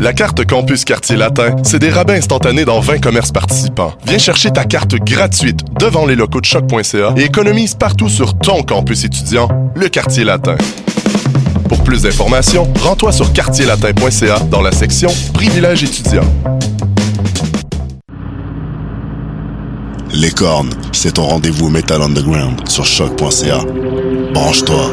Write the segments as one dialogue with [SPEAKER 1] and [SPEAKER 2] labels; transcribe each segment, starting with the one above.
[SPEAKER 1] La carte Campus Quartier Latin, c'est des rabais instantanés dans 20 commerces participants. Viens chercher ta carte gratuite devant les locaux de choc.ca et économise partout sur ton campus étudiant, le Quartier Latin. Pour plus d'informations, rends-toi sur quartierlatin.ca dans la section Privilèges étudiants.
[SPEAKER 2] Les cornes, c'est ton rendez-vous Metal Underground sur choc.ca. Branche-toi.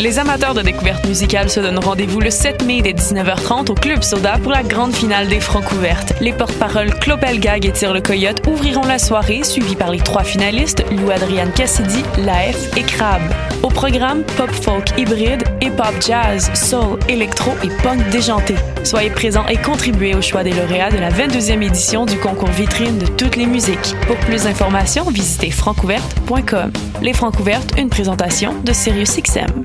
[SPEAKER 3] Les amateurs de découverte musicale se donnent rendez-vous le 7 mai dès 19h30 au Club Soda pour la grande finale des Francs ouvertes. Les porte-paroles Clopel Gag et Tire le Coyote ouvriront la soirée, suivis par les trois finalistes, Lou Adrian Cassidy, Laef et Crab. Au programme, pop folk hybride, hip-hop jazz, soul, électro et punk déjanté. Soyez présents et contribuez au choix des lauréats de la 22e édition du concours vitrine de toutes les musiques. Pour plus d'informations, visitez francouverte.com. Les Francs ouvertes, une présentation de SiriusXM.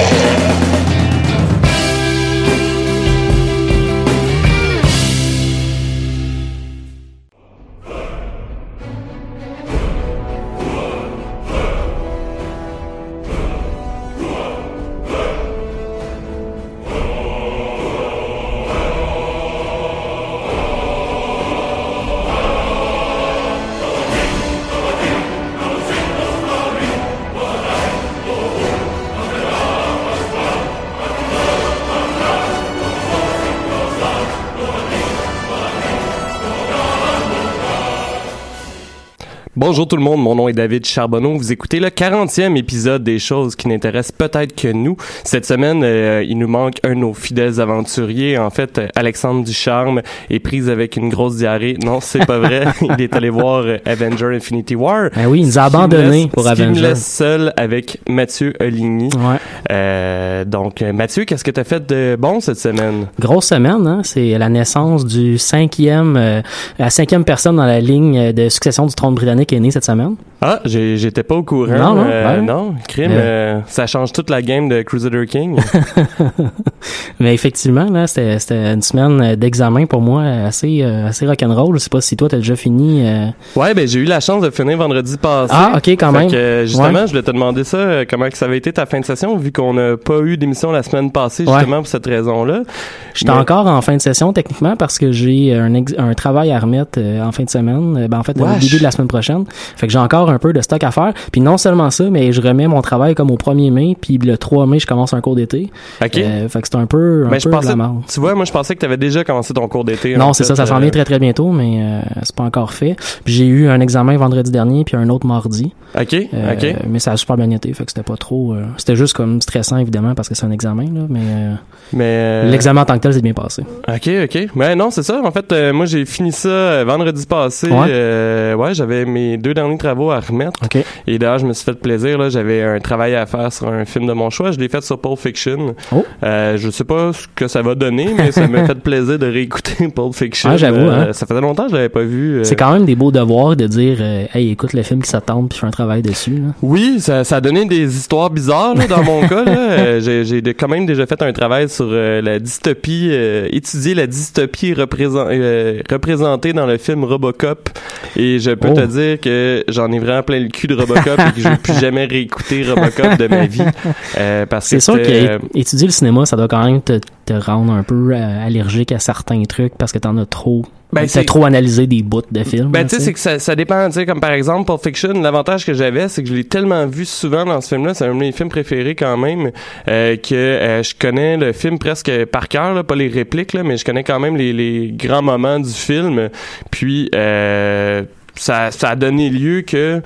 [SPEAKER 4] Bonjour tout le monde, mon nom est David Charbonneau. Vous écoutez le 40e épisode des choses qui n'intéressent peut-être que nous. Cette semaine, euh, il nous manque un de nos fidèles aventuriers. En fait, euh, Alexandre Ducharme est prise avec une grosse diarrhée. Non, c'est pas vrai. il est allé voir euh, Avenger Infinity War.
[SPEAKER 5] Ben oui, il nous a abandonnés pour Avenger.
[SPEAKER 4] me laisse seul avec Mathieu Oligny.
[SPEAKER 5] Ouais.
[SPEAKER 4] Euh, donc, Mathieu, qu'est-ce que tu as fait de bon cette semaine?
[SPEAKER 5] Grosse semaine, hein? c'est la naissance du cinquième, euh, la cinquième personne dans la ligne de succession du trône britannique est cette semaine?
[SPEAKER 4] Ah, j'étais pas au courant.
[SPEAKER 5] Non, non,
[SPEAKER 4] Euh,
[SPEAKER 5] ben.
[SPEAKER 4] non, crime,
[SPEAKER 5] Euh.
[SPEAKER 4] ça change toute la game de Crusader King.
[SPEAKER 5] Mais effectivement, là, c'était une semaine d'examen pour moi assez, euh, assez rock'n'roll. Je sais pas si toi, t'as déjà fini.
[SPEAKER 4] Ouais, ben j'ai eu la chance de finir vendredi passé.
[SPEAKER 5] Ah, ok, quand même.
[SPEAKER 4] que, justement,
[SPEAKER 5] Ouais.
[SPEAKER 4] je voulais te demander ça, comment que ça avait été ta fin de session, vu qu'on n'a pas eu d'émission la semaine passée,
[SPEAKER 5] Ouais.
[SPEAKER 4] justement, pour cette raison-là.
[SPEAKER 5] J'étais
[SPEAKER 4] Mais-
[SPEAKER 5] encore en fin de session techniquement parce que j'ai un, travail à remettre en fin de semaine. Ben, en fait, au début de la semaine prochaine. Fait que j'ai encore un peu de stock à faire. Puis non seulement ça, mais je remets mon travail comme au 1er mai. Puis le 3 mai, je commence un cours d'été.
[SPEAKER 4] OK.
[SPEAKER 5] Euh, fait que c'est un peu, un
[SPEAKER 4] je
[SPEAKER 5] peu de
[SPEAKER 4] pensais,
[SPEAKER 5] la merde.
[SPEAKER 4] tu vois, moi, je pensais que tu avais déjà commencé ton cours d'été.
[SPEAKER 5] Non, c'est ça, ça s'en
[SPEAKER 4] euh,
[SPEAKER 5] vient très très bientôt, mais euh, c'est pas encore fait. Puis j'ai eu un examen vendredi dernier, puis un autre mardi.
[SPEAKER 4] OK,
[SPEAKER 5] Euh,
[SPEAKER 4] OK.
[SPEAKER 5] Mais ça a super bien été, fait que c'était pas trop. euh, c'était juste comme stressant évidemment parce que c'est un examen là, mais euh,
[SPEAKER 4] Mais. euh,
[SPEAKER 5] l'examen en tant que tel s'est bien passé.
[SPEAKER 4] OK, OK. Mais non, c'est ça. En fait, euh, moi, j'ai fini ça euh, vendredi passé.
[SPEAKER 5] Ouais.
[SPEAKER 4] Euh, ouais, j'avais mes deux derniers travaux à remettre. Et d'ailleurs, je me suis fait plaisir. Là, j'avais un travail à faire sur un film de mon choix. Je l'ai fait sur Pulp Fiction.
[SPEAKER 5] Oh.
[SPEAKER 4] Euh, je sais pas ce que ça va donner, mais ça m'a fait plaisir de réécouter Pulp Fiction.
[SPEAKER 5] Ah, j'avoue,
[SPEAKER 4] Euh,
[SPEAKER 5] hein.
[SPEAKER 4] Ça faisait longtemps que je l'avais pas vu. euh.
[SPEAKER 5] C'est quand même des beaux devoirs de dire euh, hey écoute le film qui s'attend puis fais un travail dessus. Là.
[SPEAKER 4] Oui, ça, ça a donné des histoires bizarres là, dans mon cas. j'ai, quand même déjà fait un travail sur la dystopie, étudier la dystopie représent- représentée dans le film Robocop. Et je peux
[SPEAKER 5] Oh.
[SPEAKER 4] te dire que j'en ai vraiment plein le cul de Robocop et que je vais plus jamais réécouter Robocop de ma vie. Euh, parce que
[SPEAKER 5] C'est sûr qu'étudier le cinéma, ça doit quand même te, te rendre un peu euh, allergique à certains trucs parce que t'en as trop
[SPEAKER 4] Ben,
[SPEAKER 5] T'as
[SPEAKER 4] c'est-
[SPEAKER 5] trop analysé des bouts de films.
[SPEAKER 4] Ben, tu sais, c'est que ça, ça dépend, tu sais, comme par exemple, Pulp Fiction, l'avantage que j'avais, c'est que je l'ai tellement vu souvent dans ce film-là, c'est un de mes films préférés quand même, euh, que euh, je connais le film presque par cœur, là, pas les répliques, là, mais je connais quand même les, les grands moments du film. Puis, euh, ça, ça a donné lieu que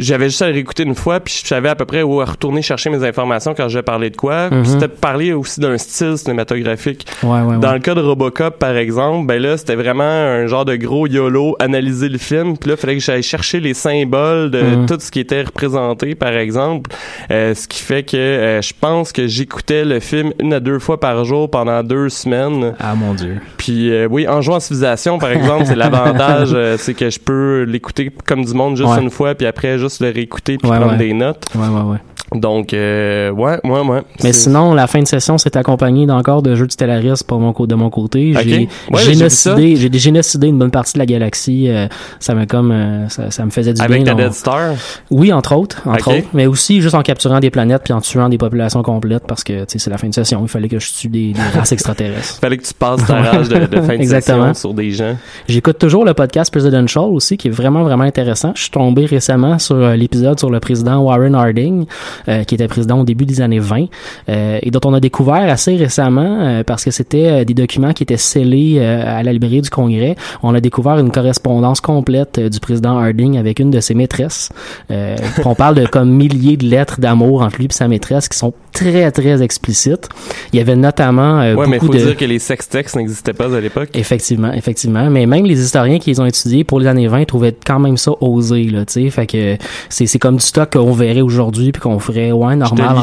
[SPEAKER 4] j'avais juste à le réécouter une fois, puis je savais à peu près où retourner chercher mes informations quand je parler de quoi.
[SPEAKER 5] Mhm.
[SPEAKER 4] Puis c'était parler aussi d'un style cinématographique.
[SPEAKER 5] Ouais, ouais, ouais.
[SPEAKER 4] Dans le cas de Robocop, par exemple, ben là, c'était vraiment un genre de gros YOLO, analyser le film. Puis là, il fallait que j'aille chercher les symboles de
[SPEAKER 5] Mhm.
[SPEAKER 4] tout ce qui était représenté, par exemple. Euh, ce qui fait que euh, je pense que j'écoutais le film une à deux fois par jour pendant deux semaines.
[SPEAKER 5] Ah mon dieu.
[SPEAKER 4] Puis euh, oui, en jouant à Civilisation, par exemple, c'est l'avantage, euh, c'est que je peux l'écouter comme du monde juste
[SPEAKER 5] Ouais.
[SPEAKER 4] une fois, puis après juste le réécouter puis
[SPEAKER 5] Ouais,
[SPEAKER 4] prendre
[SPEAKER 5] ouais.
[SPEAKER 4] des notes.
[SPEAKER 5] Ouais, ouais, ouais.
[SPEAKER 4] Donc, euh, ouais, ouais, ouais.
[SPEAKER 5] Mais sinon, la fin de session s'est accompagnée d'encore de jeux de Stellaris pour mon, de mon côté. J'ai génocidé, j'ai génocidé une bonne partie de la galaxie. euh, ça m'a comme, euh, ça, ça me faisait du
[SPEAKER 4] Avec
[SPEAKER 5] bien.
[SPEAKER 4] ta
[SPEAKER 5] là.
[SPEAKER 4] Dead Star?
[SPEAKER 5] Oui, entre autres, entre autres, mais aussi juste en capturant des planètes puis en tuant des populations complètes parce que tu sais c'est la fin de session, il fallait que je tue des, des races extraterrestres.
[SPEAKER 4] Fallait que tu passes ta rage de, de fin de session sur des gens.
[SPEAKER 5] J'écoute toujours le podcast Presidential aussi qui est vraiment vraiment intéressant. Je suis tombé récemment sur euh, l'épisode sur le président Warren Harding euh, qui était président au début des années 20 euh, et dont on a découvert assez récemment euh, parce que c'était euh, des documents qui étaient scellés euh, à la librairie du Congrès. On a découvert une correspondance complète du président Harding avec une de ses maîtresses. Euh, on parle de comme milliers de lettres d'amour entre lui et sa maîtresse qui sont très très explicites. Il y avait notamment euh,
[SPEAKER 4] Ouais, mais
[SPEAKER 5] beaucoup
[SPEAKER 4] faut
[SPEAKER 5] de
[SPEAKER 4] dire que les sextextes n'existaient pas à l'époque.
[SPEAKER 5] Effectivement, effectivement. Mais même les historiens qui les ont étudiés pour les années 20 trouvaient quand même ça osé, là, tu sais. Fait que c'est, c'est comme du stock qu'on verrait aujourd'hui puis qu'on ferait, ouais,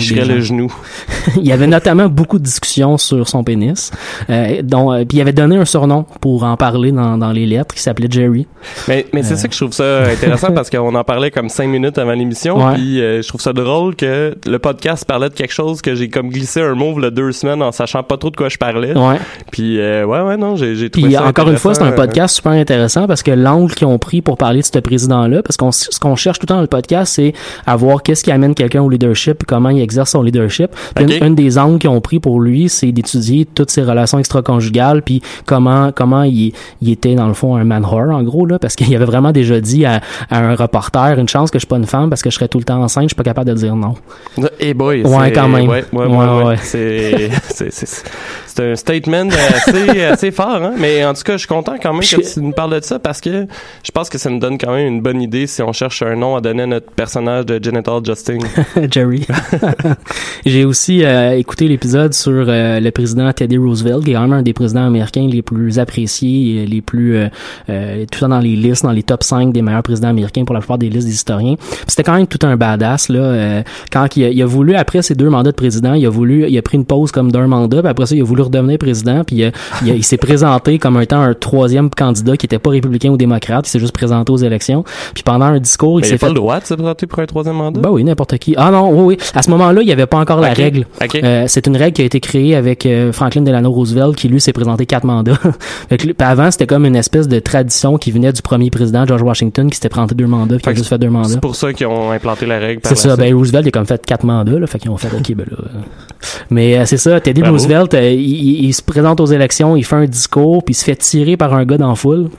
[SPEAKER 4] Je te le genou.
[SPEAKER 5] il y avait notamment beaucoup de discussions sur son pénis. Euh, dont, euh, puis il avait donné un surnom pour en parler dans, dans les lettres qui s'appelait Jerry.
[SPEAKER 4] Mais, mais c'est
[SPEAKER 5] Euh.
[SPEAKER 4] ça que je trouve ça intéressant parce qu'on en parlait comme cinq minutes avant l'émission.
[SPEAKER 5] Ouais.
[SPEAKER 4] Puis je trouve ça drôle que le podcast parlait de quelque chose que j'ai comme glissé un mot le deux semaines en sachant pas trop de quoi je parlais.
[SPEAKER 5] Ouais.
[SPEAKER 4] Puis ouais, ouais, non, j'ai trouvé ça
[SPEAKER 5] encore une fois, c'est un podcast super intéressant parce que l'angle qu'ils ont pris pour parler de ce président-là, parce qu'on ce qu'on cherche tout le temps dans le podcast, c'est à voir qu'est-ce qui amène quelqu'un au leadership, comment il exerce son leadership. Puis une, une des angles qu'ils ont pris pour lui, c'est d'étudier toutes ses relations extra-conjugales, puis comment comment il, il était dans le fond un man whore en gros là, parce qu'il avait vraiment déjà dit à, à un reporter une chance que je suis pas une femme parce que je serais tout le temps enceinte, je suis pas capable de dire non.
[SPEAKER 4] Eh boy,
[SPEAKER 5] Ouais,
[SPEAKER 4] c'est-
[SPEAKER 5] quand même.
[SPEAKER 4] Ouais, ouais, ouais,
[SPEAKER 5] Ouais,
[SPEAKER 4] ouais.
[SPEAKER 5] ouais.
[SPEAKER 4] C'est, c'est, un statement assez, assez fort, hein. Mais en tout cas, je suis content quand même
[SPEAKER 5] Je-
[SPEAKER 4] que tu nous parles de ça parce que je pense que ça nous donne quand même une bonne idée si on cherche un nom à donner à notre personnage de Genital Justin.
[SPEAKER 5] Jerry. J'ai aussi euh, écouté l'épisode sur euh, le président Teddy Roosevelt, qui est un des présidents américains les plus appréciés, les plus euh, euh, tout ça dans les listes, dans les top 5 des meilleurs présidents américains pour la plupart des listes des historiens. C'était quand même tout un badass là. euh, quand il a, il a voulu après ses deux mandats de président, il a voulu, il a pris une pause comme d'un mandat, puis après ça il a voulu redevenir président, puis euh, il, s'est présenté comme étant un troisième candidat qui était pas républicain ou démocrate, il s'est juste présenté aux élections. Puis pendant un discours, il s'est
[SPEAKER 4] a pas
[SPEAKER 5] fait
[SPEAKER 4] le droit de se présenter pour un troisième mandat?
[SPEAKER 5] bah oui, n'importe qui. Ah non, oui, oui. À ce moment-là, il n'y avait pas encore la règle. Euh, c'est une règle qui a été créée avec euh, Franklin Delano Roosevelt, qui lui s'est présenté quatre mandats. Fait puis avant, c'était comme une espèce de tradition qui venait du premier président George Washington, qui s'était présenté deux mandats, puis qui a
[SPEAKER 4] Fait
[SPEAKER 5] juste fait deux mandats.
[SPEAKER 4] C'est pour ça qu'ils ont implanté la règle.
[SPEAKER 5] C'est ça. Ben Roosevelt, il a comme fait quatre mandats, là. Fait qu'ils ont fait OK, ben là. Mais euh, c'est ça. Teddy. Roosevelt, euh, il, il- se présente aux élections, il fait un discours, puis il se fait tirer par un gars dans la foule.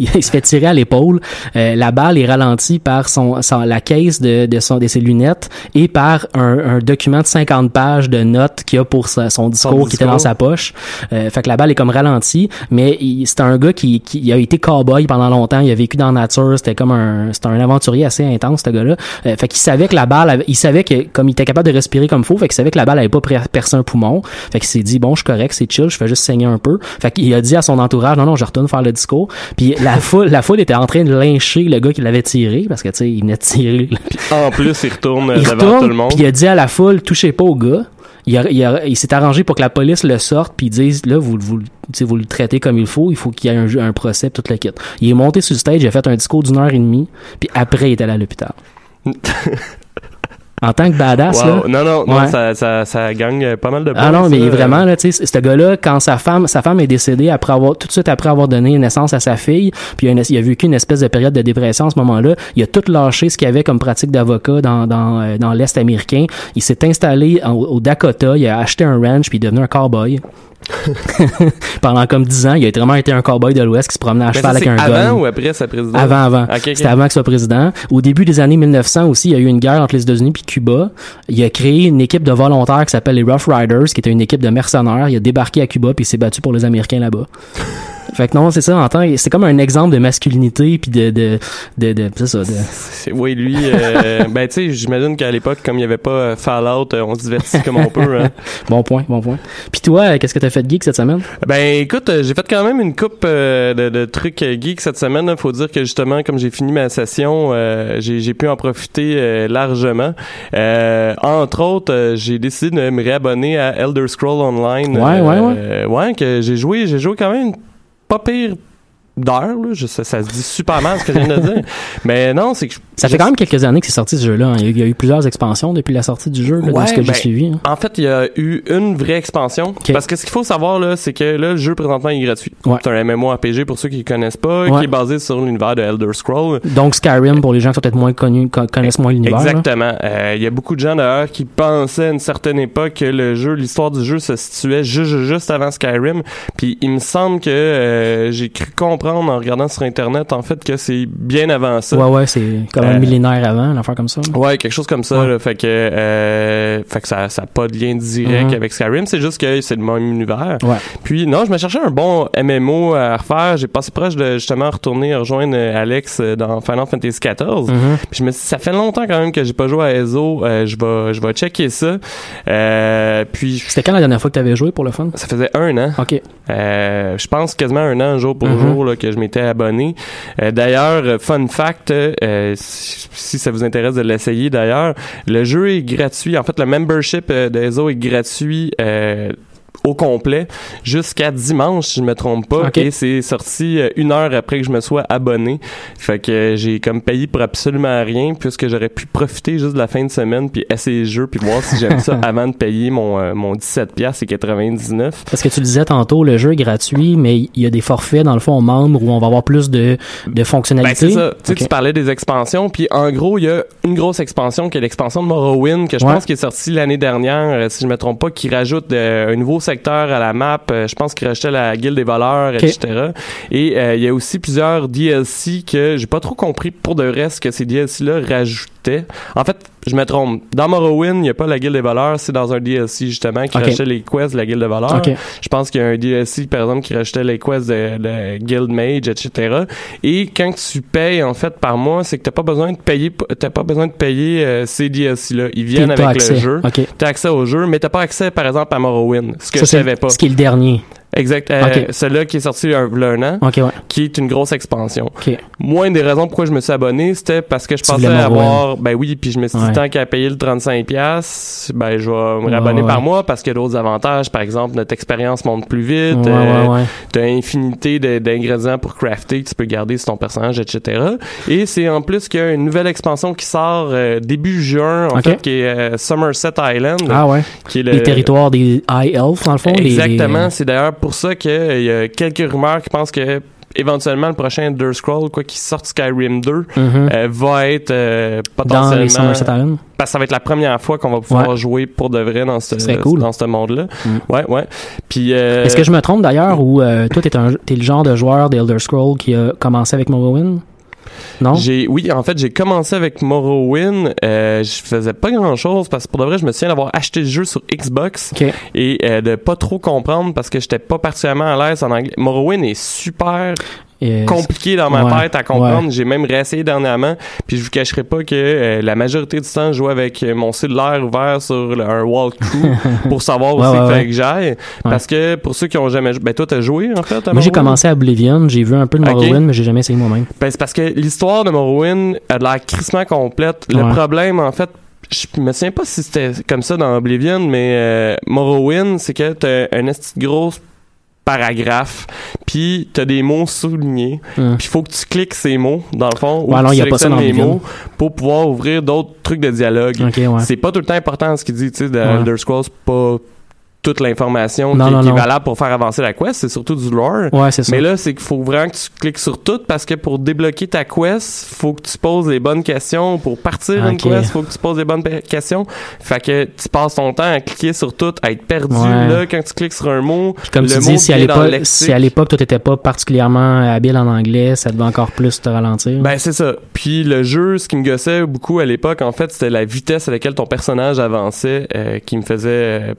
[SPEAKER 5] Il se fait tirer à l'épaule. Euh, la balle est ralentie par son, son- la caisse de, de, son, de ses lunettes et par un, un document de 50 pages de notes qu'il a pour sa- son discours qui était dans
[SPEAKER 4] discours.
[SPEAKER 5] sa poche. Euh, fait que la balle est comme ralentie, mais il- c'est un gars qui, qui a été cowboy pendant longtemps. Il a vécu dans la nature. C'était comme un, c'était un aventurier assez intense, ce gars-là. Euh, fait qu'il savait que la balle, avait- il savait que comme il était capable de respirer comme faut, fait qu'il savait que la balle avait pas percé un poumon. Fait qu'il s'est dit bon, je suis correct, c'est chill, je fais juste saigner un peu. Fait qu'il a dit à son entourage non non, je retourne faire le discours. Puis la foule, la foule était en train de lyncher le gars qui l'avait tiré parce que tu sais, il venait de tirer.
[SPEAKER 4] En plus, il retourne
[SPEAKER 5] il
[SPEAKER 4] devant
[SPEAKER 5] retourne,
[SPEAKER 4] tout le monde.
[SPEAKER 5] puis il a dit à la foule touchez pas au gars. Il, a- il, a- il s'est arrangé pour que la police le sorte puis disent là vous vous vous le traitez comme il faut, il faut qu'il y ait un, un procès pis tout le kit. Il est monté sur le stage, il a fait un discours d'une heure et demie, puis après il est allé à l'hôpital. en tant que badass là?
[SPEAKER 4] Non, non, non,
[SPEAKER 5] Ouais.
[SPEAKER 4] ça, ça, ça gagne euh, pas mal de
[SPEAKER 5] Ah
[SPEAKER 4] points,
[SPEAKER 5] non, mais
[SPEAKER 4] ça.
[SPEAKER 5] vraiment là, tu sais, ce gars-là, quand sa femme, sa femme est décédée après avoir tout de suite après avoir donné naissance à sa fille, puis il a, il a vécu une espèce de période de dépression à ce moment-là. Il a tout lâché ce qu'il avait comme pratique d'avocat dans dans, euh, dans l'est américain. Il s'est installé en- au Dakota, il a acheté un ranch puis il est devenu un cowboy. Pendant comme 10 ans, il a vraiment été un cowboy de l'Ouest qui se promenait à cheval avec un gun.
[SPEAKER 4] avant ou après sa présidence?
[SPEAKER 5] Avant, avant. C'était avant qu'il soit président. Au début des années 1900 aussi, il y a eu une guerre entre les États-Unis puis Cuba. Il a créé une équipe de volontaires qui s'appelle les Rough Riders, qui était une équipe de mercenaires. Il a débarqué à Cuba puis il s'est battu pour les Américains là-bas. Fait que non, c'est ça. En tant, c'est comme un exemple de masculinité puis de, de, de, de, c'est ça. De...
[SPEAKER 4] Oui, lui, euh, ben tu sais, j'imagine qu'à l'époque, comme il n'y avait pas euh, Fallout, euh, on se divertit comme on peut. Hein.
[SPEAKER 5] Bon point, bon point. Puis toi, qu'est-ce que t'as fait de geek cette semaine?
[SPEAKER 4] Ben écoute, j'ai fait quand même une coupe euh, de, de trucs geeks cette semaine. Il faut dire que justement, comme j'ai fini ma session, euh, j'ai pu en profiter largement. Entre autres, j'ai décidé de me réabonner à Elder Scroll Online.
[SPEAKER 5] Ouais, ouais, ouais.
[SPEAKER 4] ouais, que j'ai joué, j'ai joué quand même pas pire d'heures. sais, ça se dit super mal ce que je viens de dire. Mais non, c'est que je-
[SPEAKER 5] Ça fait quand même quelques années que c'est sorti ce jeu-là. hein. Il y a eu- plusieurs expansions depuis la sortie du jeu, là,
[SPEAKER 4] Ouais,
[SPEAKER 5] ce que j'ai
[SPEAKER 4] ben,
[SPEAKER 5] suivi. hein.
[SPEAKER 4] En fait, il y a eu une vraie expansion. Parce que ce qu'il faut savoir, là, c'est que là, le jeu présentement est gratuit.
[SPEAKER 5] Ouais.
[SPEAKER 4] C'est un MMORPG pour ceux qui ne connaissent pas,
[SPEAKER 5] Ouais.
[SPEAKER 4] qui est basé sur l'univers de Elder Scroll.
[SPEAKER 5] Donc Skyrim, pour les gens qui sont peut-être moins connus, co- connaissent moins l'univers.
[SPEAKER 4] Exactement. Euh, Il y a beaucoup de gens d'ailleurs qui pensaient à une certaine époque que le jeu, l'histoire du jeu se situait juste, juste avant Skyrim. Puis il me semble que euh, j'ai cru comprendre en regardant sur internet en fait que c'est bien avant ça.
[SPEAKER 5] Ouais, ouais, c'est comme un
[SPEAKER 4] Euh,
[SPEAKER 5] millénaire avant, une affaire comme ça.
[SPEAKER 4] Ouais, quelque chose comme ça.
[SPEAKER 5] Ouais.
[SPEAKER 4] là. fait que, euh, fait que ça, ça a pas de lien direct
[SPEAKER 5] Mhm.
[SPEAKER 4] avec Skyrim. C'est juste que c'est le même univers.
[SPEAKER 5] Ouais.
[SPEAKER 4] Puis non, je me cherchais un bon MMO à refaire. J'ai passé proche de justement retourner rejoindre euh, Alex dans Final Fantasy XIV.
[SPEAKER 5] Mhm.
[SPEAKER 4] Puis je me suis dit, ça fait longtemps quand même que j'ai pas joué à ESO. Euh, je vais, je vais checker ça. Puis
[SPEAKER 5] C'était quand la dernière fois que t'avais joué pour le fun?
[SPEAKER 4] ça faisait un an.
[SPEAKER 5] Ok.
[SPEAKER 4] Je pense quasiment un an jour pour
[SPEAKER 5] Mhm.
[SPEAKER 4] jour là, que je m'étais abonné. Euh, d'ailleurs, fun fact, euh, si, si ça vous intéresse de l'essayer d'ailleurs, le jeu est gratuit. En fait, le membership euh, de ESO est gratuit. Au complet jusqu'à dimanche si je me trompe pas
[SPEAKER 5] Ok.
[SPEAKER 4] et c'est sorti euh, une heure après que je me sois abonné fait que euh, j'ai comme payé pour absolument rien puisque j'aurais pu profiter juste de la fin de semaine puis essayer le jeu puis voir si j'aime ça avant de payer mon euh, mon 17 pièces et 99
[SPEAKER 5] Parce que tu le disais tantôt, le jeu est gratuit, mais il y a des forfaits, dans le fond, aux membres où on va avoir plus de, de
[SPEAKER 4] Ben,
[SPEAKER 5] fonctionnalités.
[SPEAKER 4] c'est ça. Tu sais,
[SPEAKER 5] Ok.
[SPEAKER 4] tu parlais des expansions, puis en gros, il y a une grosse expansion qui est l'expansion de Morrowind, que je
[SPEAKER 5] Ouais.
[SPEAKER 4] pense qui est sortie l'année dernière, si je me trompe pas, qui rajoute euh, un nouveau secteur à la map. Euh, je pense qu'il rajoutait la guilde des voleurs,
[SPEAKER 5] Ok.
[SPEAKER 4] etc. Et euh, il y a aussi plusieurs DLC que j'ai pas trop compris pour de ce que ces DLC-là rajoutaient. En fait, je me trompe. Dans Morrowind, il n'y a pas la guilde des voleurs, c'est dans un DLC justement qui
[SPEAKER 5] Ok.
[SPEAKER 4] rajoutait les quests de la guilde des voleurs.
[SPEAKER 5] Ok.
[SPEAKER 4] Je pense qu'il y a un DLC, par exemple, qui rajoutait les quests de, de Guild Mage, etc. Et quand tu payes, en fait, par mois, c'est que t'as pas besoin de payer, t'as pas besoin de payer euh, ces DLC-là. Ils viennent avec
[SPEAKER 5] accès.
[SPEAKER 4] le jeu.
[SPEAKER 5] Ok.
[SPEAKER 4] T'as accès au jeu, mais t'as pas accès, par exemple, à Morrowind. Ce que
[SPEAKER 5] Ça,
[SPEAKER 4] je savais pas.
[SPEAKER 5] Ce qui est le dernier.
[SPEAKER 4] Exact. Euh,
[SPEAKER 5] Ok.
[SPEAKER 4] Celui-là qui est sorti un, il y a un an,
[SPEAKER 5] ouais.
[SPEAKER 4] qui est une grosse expansion.
[SPEAKER 5] Ok.
[SPEAKER 4] Moi, une des raisons pourquoi je me suis abonné, c'était parce que je
[SPEAKER 5] Tu
[SPEAKER 4] pensais avoir, ben oui, puis je me suis dit,
[SPEAKER 5] Ouais.
[SPEAKER 4] tant qu'à payer le 35 pièces, ben je vais me
[SPEAKER 5] ouais.
[SPEAKER 4] par mois parce qu'il y a d'autres avantages. Par exemple, notre expérience monte plus vite. Euh,
[SPEAKER 5] ouais.
[SPEAKER 4] T'as infinité d'ingrédients pour crafter que tu peux garder sur ton personnage, etc. Et c'est en plus qu'il y a une nouvelle expansion qui sort euh, début juin, en fait, qui est euh, Somerset Island,
[SPEAKER 5] Ah ouais.
[SPEAKER 4] qui est le,
[SPEAKER 5] Les territoires des High Elf, dans le fond.
[SPEAKER 4] Exactement.
[SPEAKER 5] les-
[SPEAKER 4] C'est d'ailleurs pour ça qu'il y a quelques rumeurs qui pensent que éventuellement le prochain Elder Scroll, quoi qu'il sorte Skyrim 2,
[SPEAKER 5] Mhm.
[SPEAKER 4] euh, va être euh,
[SPEAKER 5] Dans
[SPEAKER 4] potentiellement
[SPEAKER 5] Island.
[SPEAKER 4] parce que ça va être la première fois qu'on va pouvoir
[SPEAKER 5] Ouais.
[SPEAKER 4] jouer pour de vrai dans ce
[SPEAKER 5] cool.
[SPEAKER 4] dans ce monde-là.
[SPEAKER 5] Mm.
[SPEAKER 4] Ouais, ouais. Puis euh,
[SPEAKER 5] Est-ce que je me trompe d'ailleurs ou euh, toi, t'es un, t'es le genre de joueur d'Elder Scroll qui a commencé avec Morrowind? Non?
[SPEAKER 4] J'ai oui, en fait, j'ai commencé avec Morrowind. Euh, je faisais pas grand chose parce que pour de vrai, je me souviens d'avoir acheté le jeu sur Xbox et euh, de pas trop comprendre parce que j'étais pas particulièrement à l'aise en anglais. Morrowind est super
[SPEAKER 5] Et-
[SPEAKER 4] compliqué dans ma
[SPEAKER 5] Ouais,
[SPEAKER 4] tête à comprendre. J'ai même réessayé dernièrement. Puis je vous cacherai pas que euh, la majorité du temps, je jouais avec euh, mon cellulaire ouvert sur le- un walkthrough pour savoir où
[SPEAKER 5] Ouais,
[SPEAKER 4] c'est fallait que j'aille. Parce que pour ceux qui ont jamais joué, ben toi t'as joué en fait. à
[SPEAKER 5] Moi, j'ai commencé à Oblivion, j'ai vu un peu de. Morrowind, mais j'ai jamais essayé moi-même.
[SPEAKER 4] Ben, c'est parce que l'histoire de Morrowind a de l'air crissement complète. Le problème, en fait, je me souviens pas si c'était comme ça dans Oblivion, mais euh, Morrowind, c'est que t'as un esti de gros paragraphe, puis t'as des mots soulignés,
[SPEAKER 5] Hum.
[SPEAKER 4] puis il faut que tu cliques ces mots, dans le fond, ou
[SPEAKER 5] Ouais,
[SPEAKER 4] tu
[SPEAKER 5] y a pas ça
[SPEAKER 4] sélectionnes
[SPEAKER 5] dans
[SPEAKER 4] les mots pour pouvoir ouvrir d'autres trucs de dialogue.
[SPEAKER 5] Ouais.
[SPEAKER 4] C'est pas tout le temps important ce qu'il dit, tu sais, de
[SPEAKER 5] Ouais.
[SPEAKER 4] Elder Scrolls, pas toute l'information qui, est valable pour faire avancer la quest, c'est surtout du lore.
[SPEAKER 5] Ouais, c'est ça.
[SPEAKER 4] Mais là, c'est qu'il faut vraiment que tu cliques sur tout parce que pour débloquer ta quest, faut que tu poses les bonnes questions. Pour partir une quest, faut que tu poses les bonnes questions. Fait que tu passes ton temps à cliquer sur tout, à être perdu.
[SPEAKER 5] Ouais.
[SPEAKER 4] Là, quand tu cliques sur un mot,
[SPEAKER 5] Puis comme
[SPEAKER 4] le
[SPEAKER 5] tu
[SPEAKER 4] mot
[SPEAKER 5] dis, si à
[SPEAKER 4] dans
[SPEAKER 5] si à l'époque, toi, t'étais pas particulièrement habile en anglais, ça devait encore plus te ralentir.
[SPEAKER 4] Ben c'est ça. Puis le jeu, ce qui me gossait beaucoup à l'époque, en fait, c'était la vitesse à laquelle ton personnage avançait, euh, qui me faisait euh,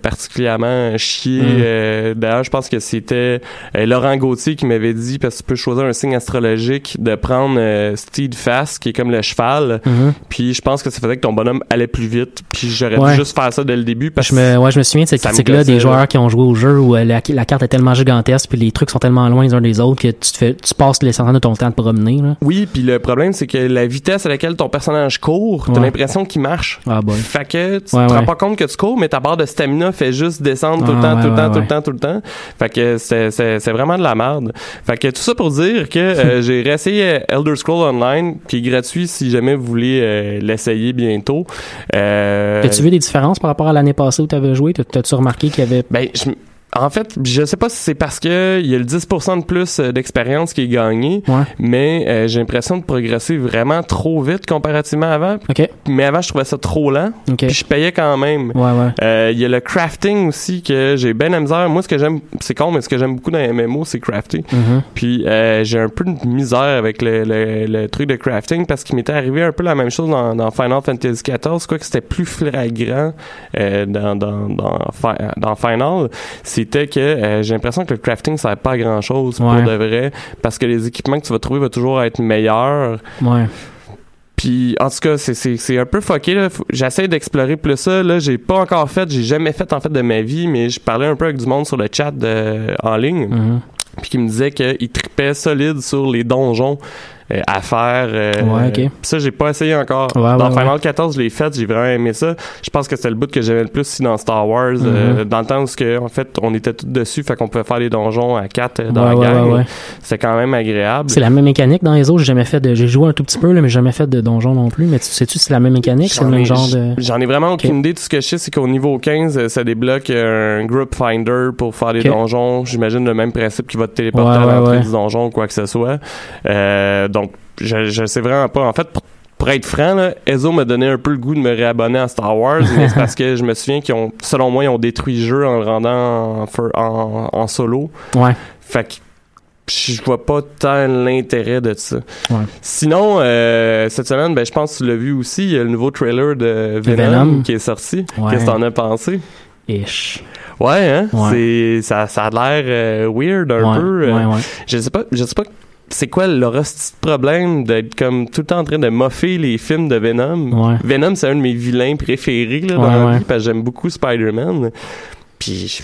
[SPEAKER 4] particulièrement chier.
[SPEAKER 5] Mm.
[SPEAKER 4] Euh, D'ailleurs, je pense que c'était euh, Laurent Gauthier qui m'avait dit, parce que tu peux choisir un signe astrologique, de prendre euh, Steed Fast, qui est comme le cheval.
[SPEAKER 5] Mhm.
[SPEAKER 4] Puis je pense que ça faisait que ton bonhomme allait plus vite. Puis j'aurais
[SPEAKER 5] Ouais.
[SPEAKER 4] dû juste faire ça dès le début. Parce
[SPEAKER 5] Je me, ouais, je me souviens de cette critique-là des joueurs qui ont joué au jeu où la, la carte est tellement gigantesque puis les trucs sont tellement loin les uns des autres que tu te fais, tu passes de ton temps à te promener, là.
[SPEAKER 4] Oui, puis le problème, c'est que la vitesse à laquelle ton personnage court, t'as
[SPEAKER 5] Ouais.
[SPEAKER 4] l'impression qu'il marche.
[SPEAKER 5] Ah, boy.
[SPEAKER 4] Fait que tu te rends pas compte que tu cours, mais ta barre de stamina fait juste descendre tout le
[SPEAKER 5] Ah,
[SPEAKER 4] temps, tout le temps, tout le temps, tout le temps. Fait que c'est, vraiment de la merde. Fait que tout ça pour dire que euh, j'ai réessayé Elder Scroll Online, qui est gratuit si jamais vous voulez euh, l'essayer bientôt. Euh,
[SPEAKER 5] As-tu vu des différences par rapport à l'année passée où tu avais joué? T'as- T'as-tu remarqué qu'il y avait...
[SPEAKER 4] ben, je en fait, je sais pas si c'est parce que il y a le 10% de plus euh, d'expérience qui est gagné,
[SPEAKER 5] Ouais.
[SPEAKER 4] mais euh, j'ai l'impression de progresser vraiment trop vite comparativement à avant. Mais avant, je trouvais ça trop lent, puis je payais quand même.
[SPEAKER 5] Ouais, ouais.
[SPEAKER 4] Euh, Il y a le crafting aussi que j'ai bien la misère. Moi, ce que j'aime, c'est con, mais ce que j'aime beaucoup dans les MMO, c'est crafter.
[SPEAKER 5] Mhm.
[SPEAKER 4] Puis euh, j'ai un peu de misère avec le, le, le truc de crafting parce qu'il m'était arrivé un peu la même chose dans, dans Final Fantasy XIV, quoi que c'était plus flagrant dans, dans, dans Final. C'était que euh, j'ai l'impression que le crafting ça sert pas à grand chose
[SPEAKER 5] Ouais.
[SPEAKER 4] pour de vrai parce que les équipements que tu vas trouver vont toujours être meilleurs.
[SPEAKER 5] Ouais.
[SPEAKER 4] Puis en tout cas, c'est- un peu fucké J'essaie d'explorer plus ça là. J'ai pas encore fait, j'ai jamais fait en fait de ma vie, mais je parlais un peu avec du monde sur le chat de- en ligne,
[SPEAKER 5] Mhm.
[SPEAKER 4] puis qui me disait qu'il tripait solide sur les donjons euh, à faire. euh,
[SPEAKER 5] Ouais, ok.
[SPEAKER 4] Ça, j'ai pas essayé encore.
[SPEAKER 5] Ouais,
[SPEAKER 4] dans
[SPEAKER 5] ouais,
[SPEAKER 4] Final
[SPEAKER 5] ouais.
[SPEAKER 4] 14, je l'ai fait, j'ai vraiment aimé ça. Je pense que c'était le bout que j'aimais le plus aussi dans Star Wars, euh,
[SPEAKER 5] Mhm.
[SPEAKER 4] dans le temps où que, en fait on était tous dessus, fait qu'on pouvait faire les donjons à quatre euh, dans
[SPEAKER 5] Ouais,
[SPEAKER 4] la gang.
[SPEAKER 5] ouais, ouais.
[SPEAKER 4] C'est quand même agréable.
[SPEAKER 5] C'est la même mécanique dans les autres. J'ai jamais fait de. J'ai joué un tout petit peu, là, mais j'ai jamais fait de donjon non plus. Mais tu sais-tu si c'est la même mécanique? C'est le même genre de.
[SPEAKER 4] J'en ai vraiment aucune
[SPEAKER 5] Ok.
[SPEAKER 4] idée. Tout ce que je sais, c'est qu'au niveau 15, euh, ça débloque euh, un group finder pour faire des donjons. J'imagine le même principe qui va te téléporter à l'entrée du donjon ou quoi que ce soit. Euh, donc, je, je sais vraiment pas. En fait, pour, pour être franc, là, Ezo m'a donné un peu le goût de me réabonner à Star Wars, mais c'est parce que je me souviens qu'ils ont, selon moi, ils ont détruit le jeu en le rendant en, fir- en, en solo.
[SPEAKER 5] Ouais.
[SPEAKER 4] Fait que je vois pas tant l'intérêt de ça.
[SPEAKER 5] Ouais.
[SPEAKER 4] Sinon, euh, cette semaine, ben, je pense que tu l'as vu aussi, il y a le nouveau trailer de Venom,
[SPEAKER 5] Venom.
[SPEAKER 4] qui est sorti.
[SPEAKER 5] Ouais.
[SPEAKER 4] Qu'est-ce que t'en as pensé?
[SPEAKER 5] Ish.
[SPEAKER 4] Ouais, hein?
[SPEAKER 5] Ouais.
[SPEAKER 4] C'est, ça, ça a l'air euh, weird un peu. euh,
[SPEAKER 5] ouais, ouais.
[SPEAKER 4] Je sais pas, je sais pas c'est quoi le hostie de problème d'être comme tout le temps en train de moffer les films de Venom?
[SPEAKER 5] Ouais.
[SPEAKER 4] Venom, c'est un de mes vilains préférés là, dans
[SPEAKER 5] Ouais,
[SPEAKER 4] la
[SPEAKER 5] ouais.
[SPEAKER 4] vie parce que j'aime beaucoup Spider-Man. Puis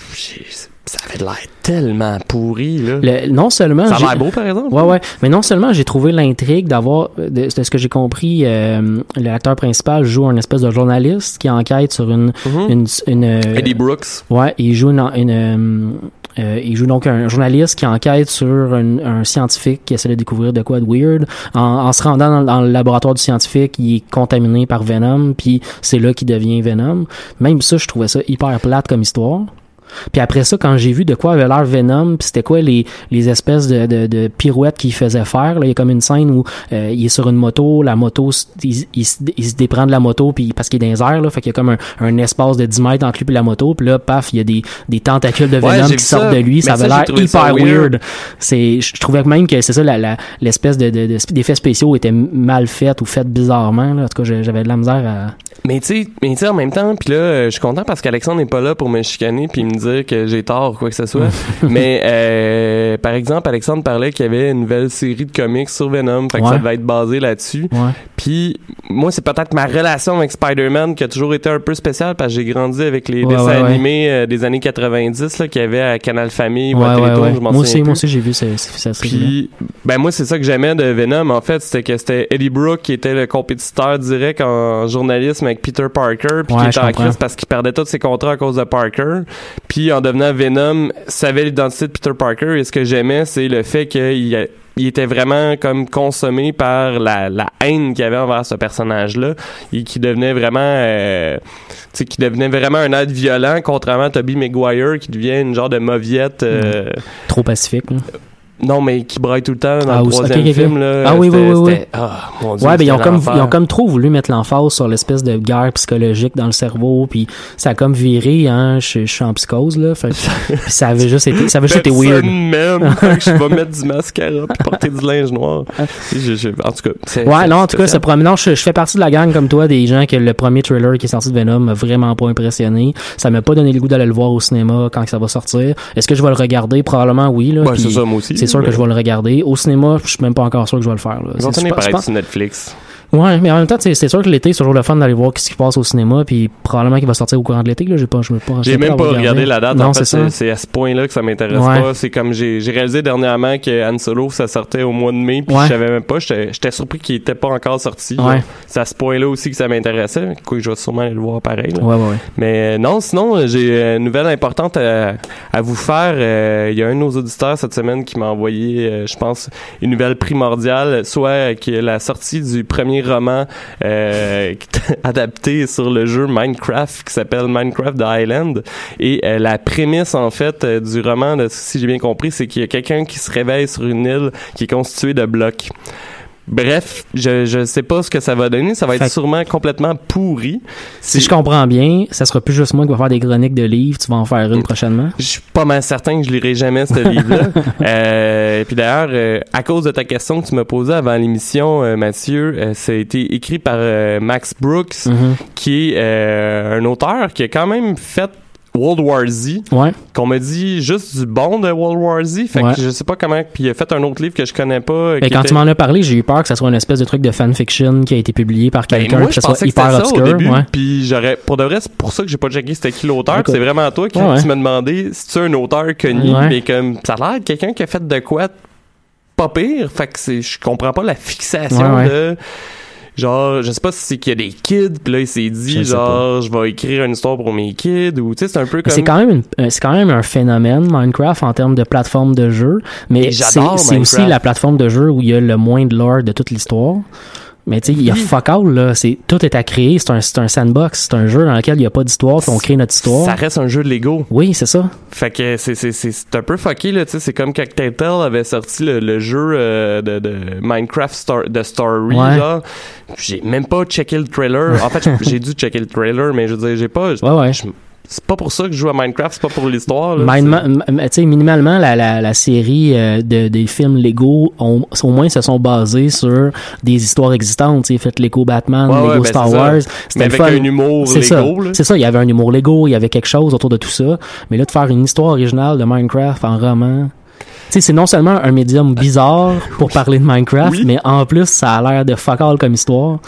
[SPEAKER 4] ça avait l'air tellement pourri, là.
[SPEAKER 5] Le- non seulement.
[SPEAKER 4] ça a l'air beau, par exemple?
[SPEAKER 5] Ouais, ouais. Mais non seulement j'ai trouvé l'intrigue d'avoir, de, de ce que j'ai compris, euh, l'acteur principal joue un espèce de journaliste qui enquête sur une,
[SPEAKER 4] Mhm.
[SPEAKER 5] une, une, euh,
[SPEAKER 4] Eddie Brooks.
[SPEAKER 5] Ouais, il joue une, une, euh, il joue donc un journaliste qui enquête sur un, un scientifique qui essaie de découvrir de quoi de weird. En, en se rendant dans, dans le laboratoire du scientifique, il est contaminé par Venom, puis c'est là qu'il devient Venom. Même ça, je trouvais ça hyper plate comme histoire. Puis après ça, quand j'ai vu de quoi avait l'air Venom, puis c'était quoi les, les espèces de, de, de pirouettes qu'il faisait faire, là, il y a comme une scène où euh, il est sur une moto, la moto, il, il, se- il se déprend de la moto puis parce qu'il est dans les airs, là, fait qu'il y a comme un, un espace de 10 mètres entre lui et la moto, puis là, paf, il y a des, des tentacules de Venom qui sortent
[SPEAKER 4] ça.
[SPEAKER 5] de lui,
[SPEAKER 4] Mais
[SPEAKER 5] ça avait l'air hyper
[SPEAKER 4] weird.
[SPEAKER 5] weird. C'est, je trouvais même que c'est ça, la, la, l'espèce de, de, de- d'effets spéciaux étaient mal faits ou faits bizarrement, là. En tout cas, j'avais de la misère à...
[SPEAKER 4] Mais tu sais, mais tu sais, en même temps, puis là, euh, je suis content parce qu'Alexandre n'est pas là pour me chicaner puis me dire que j'ai tort ou quoi que ce soit. mais euh, par exemple, Alexandre parlait qu'il y avait une nouvelle série de comics sur Venom, fait que
[SPEAKER 5] Ouais.
[SPEAKER 4] ça devait être basé là-dessus.
[SPEAKER 5] Ouais.
[SPEAKER 4] Puis moi, c'est peut-être ma relation avec Spider-Man qui a toujours été un peu spéciale parce que j'ai grandi avec les
[SPEAKER 5] Ouais,
[SPEAKER 4] dessins animés euh, des années 90 là qu'il y avait à Canal Famille ou à je m'en
[SPEAKER 5] Moi aussi, moi aussi, j'ai vu cette, cette série
[SPEAKER 4] Puis, ben moi, c'est ça que j'aimais de Venom, en fait, c'était que c'était Eddie Brooke qui était le compétiteur direct en journalisme avec Peter Parker, puis qui était en crise parce qu'il perdait tous ses contrats à cause de Parker. Puis en devenant Venom, savait l'identité de Peter Parker, et ce que j'aimais, c'est le fait qu'il était vraiment comme consommé par la, haine qu'il avait envers ce personnage-là et qui devenait vraiment euh, qui devenait vraiment un être violent contrairement à Toby Maguire qui devient une genre de mauviette euh,
[SPEAKER 5] Trop pacifique. là.
[SPEAKER 4] Non mais qui braille tout le temps dans
[SPEAKER 5] Ah,
[SPEAKER 4] le troisième film là
[SPEAKER 5] Ah oui, oui, oui, oui.
[SPEAKER 4] ah, mon Dieu,
[SPEAKER 5] Ouais, ben ils ont comme ils ont comme trop voulu mettre l'emphase sur l'espèce de guerre psychologique dans le cerveau, puis ça a comme viré, hein. Je, je suis en psychose là, fait ça avait juste été, ça avait juste été weird.
[SPEAKER 4] M'aime, fait que je vais mettre du mascara puis porter du linge noir. Je- je- en tout cas,
[SPEAKER 5] Ouais, non, en tout cas, ce premier, non, je, je fais partie de la gang comme toi, des gens que le premier trailer qui est sorti de Venom m'a vraiment pas impressionné. Ça m'a pas donné le goût d'aller le voir au cinéma quand ça va sortir. Est-ce que je vais le regarder? Probablement oui, là.
[SPEAKER 4] Ouais,
[SPEAKER 5] puis
[SPEAKER 4] c'est ça, moi aussi.
[SPEAKER 5] C'est sûr que je vais le regarder. Au cinéma, je suis même pas encore sûr que je vais le faire, là.
[SPEAKER 4] Ils
[SPEAKER 5] je
[SPEAKER 4] par sur Netflix.
[SPEAKER 5] Ouais, mais en même temps, c'est sûr que l'été, c'est toujours le fun d'aller voir ce qui se passe au cinéma, puis probablement qu'il va sortir au courant de l'été, là. J'ai pas, je me pas,
[SPEAKER 4] J'ai même pas regardé la date.
[SPEAKER 5] Non,
[SPEAKER 4] en fait,
[SPEAKER 5] c'est ça.
[SPEAKER 4] c'est c'est à ce point-là que ça m'intéresse
[SPEAKER 5] Ouais.
[SPEAKER 4] pas. C'est comme j'ai réalisé dernièrement que Han Solo, ça sortait au mois de mai, puis
[SPEAKER 5] Ouais.
[SPEAKER 4] je savais même pas. J'étais surpris qu'il était pas encore sorti.
[SPEAKER 5] Ouais.
[SPEAKER 4] C'est à ce point-là aussi que ça m'intéressait. Quoi, je vais sûrement aller le voir pareil. Mais euh, non, sinon, euh, j'ai euh, une nouvelle importante à, à vous faire. Il y a un de nos auditeurs cette semaine qui m'a envoyé, je pense, une nouvelle primordiale, soit est la sortie du premier roman euh, adapté sur le jeu Minecraft qui s'appelle Minecraft The Island. Et euh, la prémisse, en fait, euh, du roman, si j'ai bien compris, c'est qu'il y a quelqu'un qui se réveille sur une île qui est constituée de blocs. Bref, je je sais pas ce que ça va donner. Ça va être
[SPEAKER 5] Fait
[SPEAKER 4] sûrement complètement pourri.
[SPEAKER 5] Si je comprends bien, ça sera plus juste moi qui va faire des chroniques de livres, tu vas en faire une prochainement.
[SPEAKER 4] Je suis pas mal certain que je lirai jamais ce livre-là. euh, et puis d'ailleurs, euh, à cause de ta question que tu m'as posée avant l'émission, euh, Mathieu, euh, ça a été écrit par euh, Max Brooks,
[SPEAKER 5] Mhm.
[SPEAKER 4] qui est un auteur qui a quand même fait World War Z,
[SPEAKER 5] Ouais.
[SPEAKER 4] qu'on me dit juste du bon de World War Z. Fait
[SPEAKER 5] Ouais.
[SPEAKER 4] que je sais pas comment. Puis il a fait un autre livre que je connais pas.
[SPEAKER 5] Et
[SPEAKER 4] qui
[SPEAKER 5] quand
[SPEAKER 4] était-
[SPEAKER 5] tu m'en as parlé, j'ai eu peur que ça soit une espèce de truc de fanfiction qui a été publié par
[SPEAKER 4] Ben,
[SPEAKER 5] quelqu'un,
[SPEAKER 4] je
[SPEAKER 5] que ça soit
[SPEAKER 4] que
[SPEAKER 5] hyper
[SPEAKER 4] ça
[SPEAKER 5] obscur.
[SPEAKER 4] au début,
[SPEAKER 5] ouais.
[SPEAKER 4] puis j'aurais, pour de vrai, c'est pour ça que j'ai pas checké c'était qui l'auteur. C'est vraiment toi qui
[SPEAKER 5] Ouais,
[SPEAKER 4] tu m'as demandé si tu es un auteur connu, mais comme ça a l'air de quelqu'un qui a fait de quoi pas pire. Fait que je comprends pas la fixation de. Genre, je sais pas si c'est qu'il y a des kids, puis là il s'est dit
[SPEAKER 5] Je
[SPEAKER 4] genre je vais écrire une histoire pour mes kids ou tu sais c'est un peu comme
[SPEAKER 5] C'est quand même une- euh, c'est quand même un phénomène Minecraft en termes de plateforme de jeu, mais c'est aussi la plateforme de jeu où il y a le moins de lore de toute l'histoire. Mais tu sais, il y a fuck all là, c'est tout est à créer, c'est un c'est un sandbox, c'est un jeu dans lequel il y a pas d'histoire, puis on crée notre histoire.
[SPEAKER 4] ça reste un jeu de Lego.
[SPEAKER 5] Oui, c'est ça.
[SPEAKER 4] Fait que c'est c'est c'est c'est un peu fucké là, tu sais, c'est comme quand Telltale avait sorti le, le jeu euh, de, de Minecraft Star, de Story
[SPEAKER 5] Ouais.
[SPEAKER 4] genre. J'ai même pas checké le trailer. En fait, j'ai- j'ai dû checker le trailer, mais je veux dire, j'ai pas
[SPEAKER 5] Ouais ouais.
[SPEAKER 4] C'est pas pour ça que je joue à Minecraft, c'est pas pour l'histoire
[SPEAKER 5] tu sais, minimalement, la, la, la série euh, de, des films Lego, ont, au moins, se sont basés sur des histoires existantes. Tu sais, fait Lego Batman,
[SPEAKER 4] Ouais, ouais,
[SPEAKER 5] Lego
[SPEAKER 4] ben,
[SPEAKER 5] Star
[SPEAKER 4] ça.
[SPEAKER 5] Wars.
[SPEAKER 4] Mais avec
[SPEAKER 5] fun.
[SPEAKER 4] un humour. Lego.
[SPEAKER 5] C'est ça, il y avait un humour Lego, il y avait quelque chose autour de tout ça. Mais là, de faire une histoire originale de Minecraft en roman, c'est non seulement un médium bizarre pour parler de Minecraft,
[SPEAKER 4] Oui.
[SPEAKER 5] mais en plus, ça a l'air de fuck all comme histoire.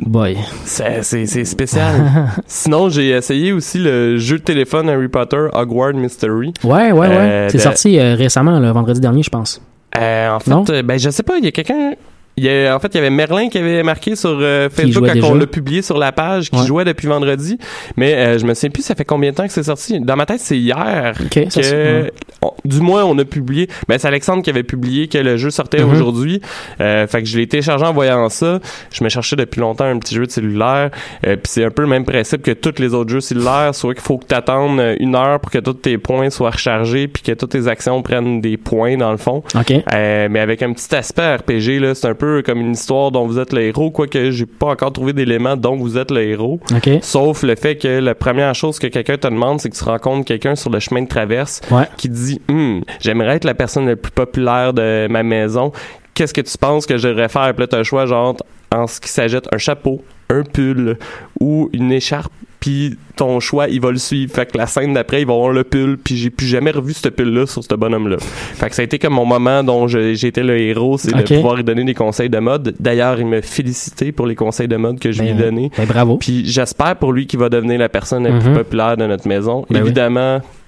[SPEAKER 5] Boy.
[SPEAKER 4] C'est spécial. Sinon, j'ai essayé aussi le jeu de téléphone Harry Potter Hogwarts Mystery.
[SPEAKER 5] Ouais, ouais, ouais.
[SPEAKER 4] Euh,
[SPEAKER 5] c'est
[SPEAKER 4] de-
[SPEAKER 5] sorti euh, récemment, le vendredi dernier, je pense.
[SPEAKER 4] Euh, en
[SPEAKER 5] Non?
[SPEAKER 4] fait, euh, ben je sais pas, il y a quelqu'un. Il y a, en fait, il y avait Merlin qui avait marqué sur euh, Facebook quand
[SPEAKER 5] déjà.
[SPEAKER 4] on l'a publié sur la page, qui
[SPEAKER 5] Ouais.
[SPEAKER 4] jouait depuis vendredi. Mais euh, je me souviens plus, ça fait combien de temps que c'est sorti? Dans ma tête, c'est hier que, on- du moins, on a publié. Ben, c'est Alexandre qui avait publié que le jeu sortait
[SPEAKER 5] Mhm.
[SPEAKER 4] aujourd'hui. Euh, fait que je l'ai téléchargé en voyant ça. Je me cherchais depuis longtemps un petit jeu de cellulaire. Puis c'est un peu le même principe que tous les autres jeux cellulaires, soit qu'il faut que tu attendes une heure pour que tous tes points soient rechargés, puis que toutes tes actions prennent des points dans le fond.
[SPEAKER 5] OK.
[SPEAKER 4] Euh, mais avec un petit aspect RPG, là, c'est un peu comme une histoire dont vous êtes le héros, quoique j'ai pas encore trouvé d'éléments dont vous êtes le héros. Sauf le fait que la première chose que quelqu'un te demande, c'est que tu rencontres quelqu'un sur le chemin de traverse
[SPEAKER 5] Ouais.
[SPEAKER 4] qui te dit Hum, J'aimerais être la personne la plus populaire de ma maison. Qu'est-ce que tu penses que je devrais faire? Puis là, le choix, genre, en ce qui s'agit un chapeau, un pull ou une écharpe. Puis ton choix, il va le suivre. Fait que la scène d'après, il va avoir le pull. Puis j'ai plus jamais revu ce pull-là sur ce bonhomme-là. Fait que ça a été comme mon moment dont j'étais le héros, c'est de pouvoir lui donner des conseils de mode. D'ailleurs, il me félicitait pour les conseils de mode que je lui ai
[SPEAKER 5] Ben,
[SPEAKER 4] donnés.
[SPEAKER 5] Ben, bravo.
[SPEAKER 4] Puis j'espère pour lui qu'il va devenir la personne la plus
[SPEAKER 5] Mhm.
[SPEAKER 4] populaire de notre maison.
[SPEAKER 5] Ben oui.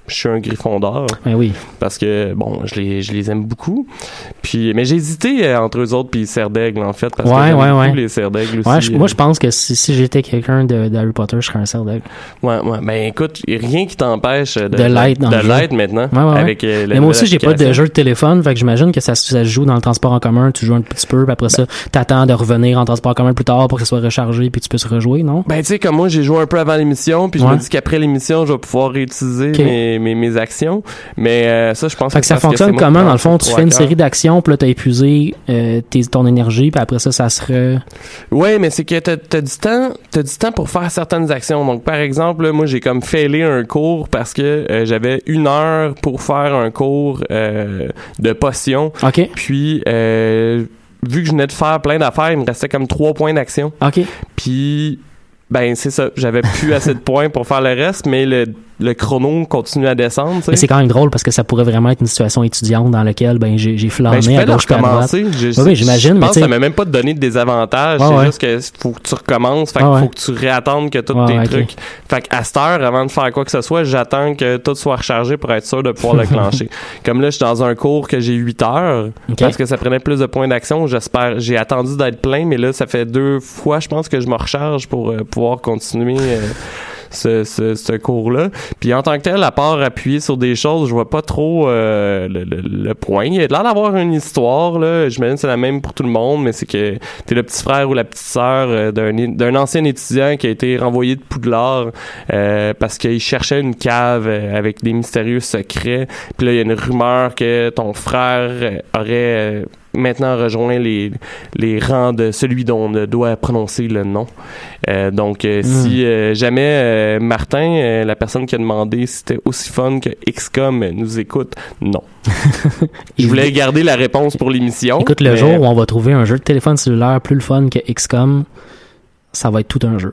[SPEAKER 4] Je suis un griffon d'or
[SPEAKER 5] Ben oui.
[SPEAKER 4] parce que bon, je les je les aime beaucoup. Puis, mais j'ai hésité euh, entre eux autres puis Serdaigle, en fait, parce
[SPEAKER 5] Ouais,
[SPEAKER 4] que j'aime
[SPEAKER 5] ouais,
[SPEAKER 4] beaucoup
[SPEAKER 5] ouais.
[SPEAKER 4] les Serdaigle aussi.
[SPEAKER 5] Je-
[SPEAKER 4] euh.
[SPEAKER 5] moi, je pense que si, si j'étais quelqu'un d'Harry Potter, je serais un cerf d'aigle.
[SPEAKER 4] Ouais, ouais. Ben écoute, rien qui t'empêche de,
[SPEAKER 5] De l'être
[SPEAKER 4] de maintenant.
[SPEAKER 5] Ouais, ouais, ouais.
[SPEAKER 4] Avec, euh,
[SPEAKER 5] Mais moi aussi, j'ai pas de jeu de téléphone, fait que j'imagine que ça, ça se joue dans le transport en commun, tu joues un petit peu, puis après ça,
[SPEAKER 4] Ben.
[SPEAKER 5] t'attends de revenir en transport en commun plus tard pour que ça soit rechargé, puis tu peux se rejouer, non?
[SPEAKER 4] Ben, tu sais, comme moi, j'ai joué un peu avant l'émission, puis je me dis qu'après l'émission, je vais pouvoir réutiliser mes, mes, mes actions. Mais euh, ça, je pense
[SPEAKER 5] Fait que ça fonctionne comment? Dans le fond, tu fais une série d'actions, puis là, t'as épuisé euh, tes- ton énergie, puis après ça, ça se re...
[SPEAKER 4] Ouais, mais c'est que t'as as du temps, t'as du temps pour faire certaines actions. Donc, par exemple, là, moi, j'ai comme failé un cours parce que euh, j'avais une heure pour faire un cours de potion.
[SPEAKER 5] OK,
[SPEAKER 4] Puis, vu que je venais de faire plein d'affaires, il me restait comme trois points d'action.
[SPEAKER 5] OK.
[SPEAKER 4] Puis, ben, c'est ça. J'avais plus assez de points pour faire le reste, mais le, le chrono continue à descendre. tu sais.
[SPEAKER 5] Mais c'est quand même drôle parce que ça pourrait vraiment être une situation étudiante dans laquelle ben, j'ai j'ai flâné
[SPEAKER 4] Ben, je
[SPEAKER 5] à gauche à.
[SPEAKER 4] Je-
[SPEAKER 5] Oui, oui, j'imagine,
[SPEAKER 4] Je
[SPEAKER 5] mais
[SPEAKER 4] pense que
[SPEAKER 5] sais-
[SPEAKER 4] ça m'a même pas donné de désavantage.
[SPEAKER 5] Ouais,
[SPEAKER 4] c'est
[SPEAKER 5] ouais.
[SPEAKER 4] juste que faut que tu recommences. Fait
[SPEAKER 5] ouais.
[SPEAKER 4] faut que tu réattendes que tous tes trucs. Fait qu'à cette heure, avant de faire quoi que ce soit, j'attends que tout soit rechargé pour être sûr de pouvoir le clencher. Comme là, je suis dans un cours que j'ai 8 heures.
[SPEAKER 5] OK.
[SPEAKER 4] Parce que ça prenait plus de points d'action. J'espère. J'ai attendu d'être plein, mais là, ça fait deux fois, je pense, que je me recharge pour euh, pouvoir continuer. euh, ce, ce, ce cours-là. Puis en tant que tel, à part appuyer sur des choses, je vois pas trop euh, le, le, le point. Il a l'air d'avoir une histoire, là. J'imagine que c'est la même pour tout le monde, mais c'est que t'es le petit frère ou la petite sœur euh, d'un ancien étudiant qui a été renvoyé de Poudlard euh, parce qu'il cherchait une cave euh, avec des mystérieux secrets. Puis là, il y a une rumeur que ton frère aurait maintenant rejoint les, les rangs de celui dont on ne doit prononcer le nom. Euh, donc, euh, si euh, jamais Martin, la personne qui a demandé si c'était aussi fun que XCOM, nous écoute, non. Je voulais garder la réponse pour l'émission.
[SPEAKER 5] Écoute, le
[SPEAKER 4] mais-
[SPEAKER 5] jour où on va trouver un jeu de téléphone cellulaire plus le fun que XCOM, ça va être tout un jeu.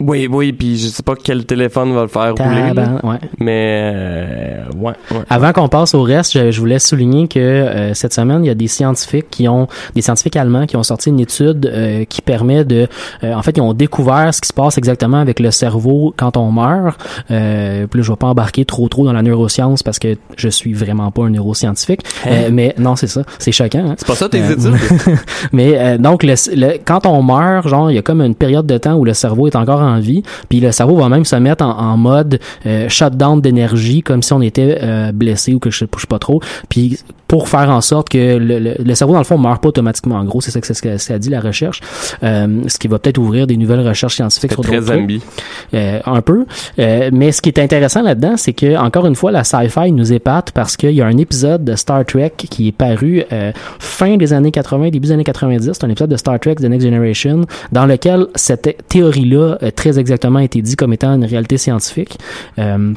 [SPEAKER 4] Oui, oui, puis je sais pas quel téléphone va le faire rouler. là.
[SPEAKER 5] Ouais.
[SPEAKER 4] Mais, euh, ouais, ouais.
[SPEAKER 5] Avant qu'on passe au reste, je, je voulais souligner que euh, cette semaine, il y a des scientifiques qui ont, des scientifiques allemands qui ont sorti une étude euh, qui permet de, euh, en fait, ils ont découvert ce qui se passe exactement avec le cerveau quand on meurt. Euh, puis là, je vais pas embarquer trop trop dans la neuroscience parce que je suis vraiment pas un neuroscientifique. Euh, mais non, c'est ça, c'est choquant. hein.
[SPEAKER 4] C'est pas ça tes
[SPEAKER 5] Euh,
[SPEAKER 4] études?
[SPEAKER 5] Mais euh, donc, le, le- quand on meurt, genre, il y a comme une période de temps où le cerveau est encore en vie, puis le cerveau va même se mettre en, en mode euh, shutdown d'énergie, comme si on était euh, blessé ou que je sais, je sais pas trop, puis pour faire en sorte que le, le- le cerveau, dans le fond, meurt pas automatiquement. En gros, c'est ça que c'est ce que ça dit la recherche, euh, ce qui va peut-être ouvrir des nouvelles recherches scientifiques sur
[SPEAKER 4] très zombie.
[SPEAKER 5] Euh, un peu. Euh, mais ce qui est intéressant là-dedans, c'est que encore une fois, la sci-fi nous épate parce qu'il y a un épisode de Star Trek qui est paru euh, fin des années 80, début des années 90. C'est un épisode de Star Trek The Next Generation dans lequel cette théorie-là euh, très exactement été dit comme étant une réalité scientifique. Euh,